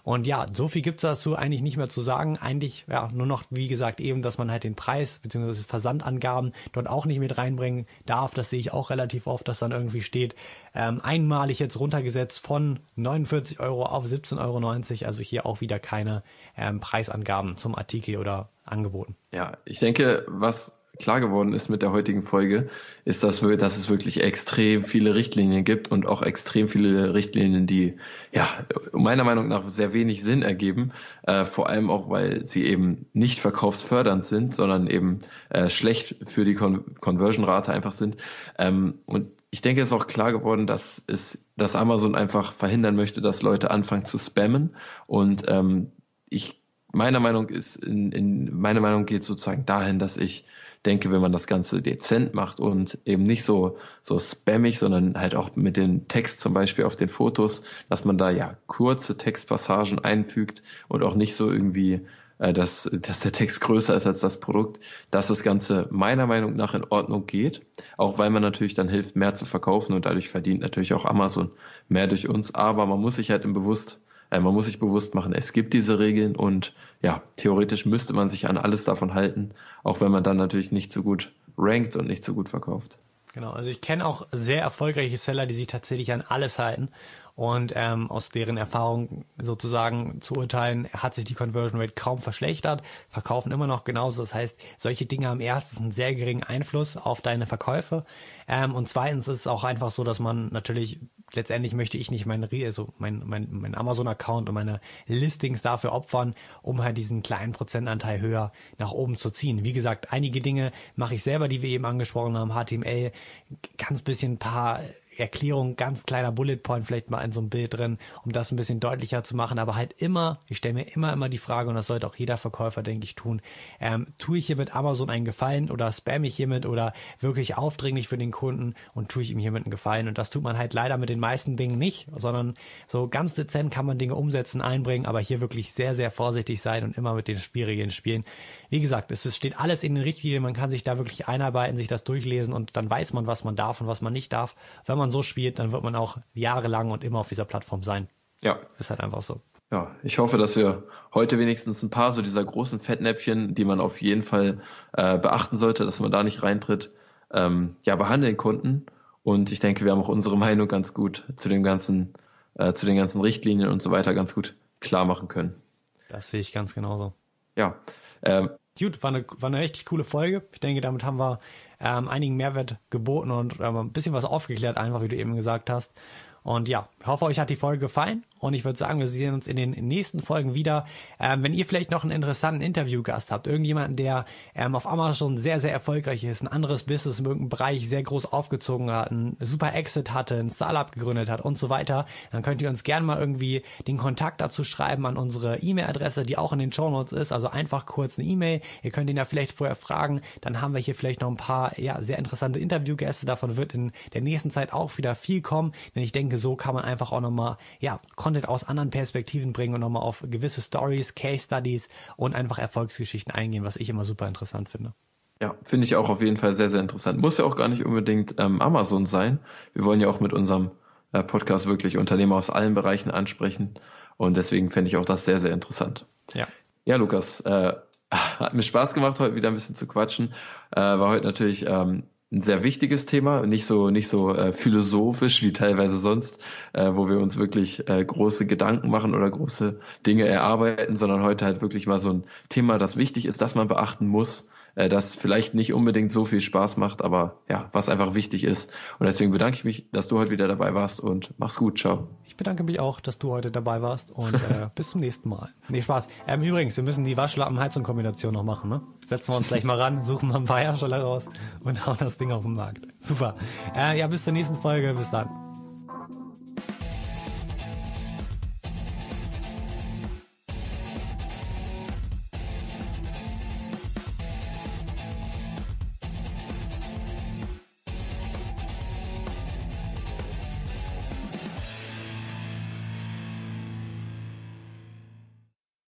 Und ja, so viel gibt's dazu eigentlich nicht mehr zu sagen. Eigentlich ja nur noch, wie gesagt, eben, dass man halt den Preis bzw. Versandangaben dort auch nicht mit reinbringen darf. Das sehe ich auch relativ oft, dass dann irgendwie steht, ähm, einmalig jetzt runtergesetzt von 49 Euro auf 17,90 Euro. Also hier auch wieder keine ähm, Preisangaben zum Artikel oder Angeboten. Ja, ich denke, was klar geworden ist mit der heutigen Folge, ist, dass, wir, dass es wirklich extrem viele Richtlinien gibt und auch extrem viele Richtlinien, die ja meiner Meinung nach sehr wenig Sinn ergeben, äh, vor allem auch, weil sie eben nicht verkaufsfördernd sind, sondern eben äh, schlecht für die Con Conversion-Rate einfach sind. Ähm, und ich denke, es ist auch klar geworden, dass es, dass Amazon einfach verhindern möchte, dass Leute anfangen zu spammen. Und ähm, ich meiner Meinung ist, in, in meine Meinung geht sozusagen dahin, dass ich denke, wenn man das Ganze dezent macht und eben nicht so, so spammig, sondern halt auch mit dem Text zum Beispiel auf den Fotos, dass man da ja kurze Textpassagen einfügt und auch nicht so irgendwie, äh, dass, dass der Text größer ist als das Produkt, dass das Ganze meiner Meinung nach in Ordnung geht, auch weil man natürlich dann hilft, mehr zu verkaufen und dadurch verdient natürlich auch Amazon mehr durch uns, aber man muss sich halt im Bewusst äh, man muss sich bewusst machen, es gibt diese Regeln und ja, theoretisch müsste man sich an alles davon halten, auch wenn man dann natürlich nicht so gut rankt und nicht so gut verkauft. Genau, also ich kenne auch sehr erfolgreiche Seller, die sich tatsächlich an alles halten und ähm, aus deren Erfahrung sozusagen zu urteilen, hat sich die Conversion Rate kaum verschlechtert, verkaufen immer noch genauso. Das heißt, solche Dinge haben erstens einen sehr geringen Einfluss auf deine Verkäufe ähm, und zweitens ist es auch einfach so, dass man natürlich letztendlich möchte ich nicht mein, also mein, mein, mein Amazon-Account und meine Listings dafür opfern, um halt diesen kleinen Prozentanteil höher nach oben zu ziehen. Wie gesagt, einige Dinge mache ich selber, die wir eben angesprochen haben, HTML, ganz bisschen paar Erklärung, ganz kleiner Bullet Point vielleicht mal in so einem Bild drin, um das ein bisschen deutlicher zu machen. Aber halt immer, ich stelle mir immer, immer die Frage, und das sollte auch jeder Verkäufer, denke ich, tun, ähm, tue ich hier mit Amazon einen Gefallen oder spam ich hiermit oder wirklich aufdringlich für den Kunden und tue ich ihm hiermit einen Gefallen. Und das tut man halt leider mit den meisten Dingen nicht, sondern so ganz dezent kann man Dinge umsetzen, einbringen, aber hier wirklich sehr, sehr vorsichtig sein und immer mit den Spielregeln spielen. Wie gesagt, es steht alles in den Richtlinien, man kann sich da wirklich einarbeiten, sich das durchlesen und dann weiß man, was man darf und was man nicht darf. Wenn man so spielt, dann wird man auch jahrelang und immer auf dieser Plattform sein. Ja. Ist halt einfach so. Ja, ich hoffe, dass wir heute wenigstens ein paar so dieser großen Fettnäpfchen, die man auf jeden Fall äh, beachten sollte, dass man da nicht reintritt, ähm, ja, behandeln konnten. Und ich denke, wir haben auch unsere Meinung ganz gut zu dem ganzen, äh, zu den ganzen Richtlinien und so weiter ganz gut klar machen können. Das sehe ich ganz genauso. Ja, ähm, Gut, war eine, war eine richtig coole Folge. Ich denke, damit haben wir ähm, einigen Mehrwert geboten und ähm, ein bisschen was aufgeklärt, einfach wie du eben gesagt hast. Und ja, ich hoffe, euch hat die Folge gefallen. Und ich würde sagen, wir sehen uns in den nächsten Folgen wieder. Ähm, wenn ihr vielleicht noch einen interessanten Interviewgast habt, irgendjemanden, der ähm, auf Amazon sehr, sehr erfolgreich ist, ein anderes Business in irgendeinem Bereich sehr groß aufgezogen hat, einen super Exit hatte, ein Startup gegründet hat und so weiter, dann könnt ihr uns gerne mal irgendwie den Kontakt dazu schreiben an unsere E-Mail-Adresse, die auch in den Show Notes ist. Also einfach kurz eine E-Mail. Ihr könnt ihn ja vielleicht vorher fragen. Dann haben wir hier vielleicht noch ein paar ja, sehr interessante Interviewgäste. Davon wird in der nächsten Zeit auch wieder viel kommen. Denn ich denke, so kann man einfach auch nochmal ja, Content aus anderen Perspektiven bringen und nochmal auf gewisse Stories, Case Studies und einfach Erfolgsgeschichten eingehen, was ich immer super interessant finde. Ja, finde ich auch auf jeden Fall sehr, sehr interessant. Muss ja auch gar nicht unbedingt ähm, Amazon sein. Wir wollen ja auch mit unserem äh, Podcast wirklich Unternehmer aus allen Bereichen ansprechen. Und deswegen fände ich auch das sehr, sehr interessant. Ja. Ja, Lukas, äh, hat mir Spaß gemacht, heute wieder ein bisschen zu quatschen. Äh, war heute natürlich ähm, ein sehr wichtiges Thema, nicht so nicht so äh, philosophisch wie teilweise sonst, äh, wo wir uns wirklich äh, große Gedanken machen oder große Dinge erarbeiten, sondern heute halt wirklich mal so ein Thema, das wichtig ist, das man beachten muss äh, das vielleicht nicht unbedingt so viel Spaß macht, aber ja, was einfach wichtig ist. Und deswegen bedanke ich mich, dass du heute wieder dabei warst und mach's gut. Ciao. Ich bedanke mich auch, dass du heute dabei warst und äh, bis zum nächsten Mal. Nee, Spaß. Ähm, übrigens, wir müssen die Waschlappen-Heizung-Kombination noch machen, ne? Setzen wir uns gleich mal ran, suchen mal ein paar Hersteller raus und hauen das Ding auf den Markt. Super. Äh, ja, bis zur nächsten Folge. Bis dann.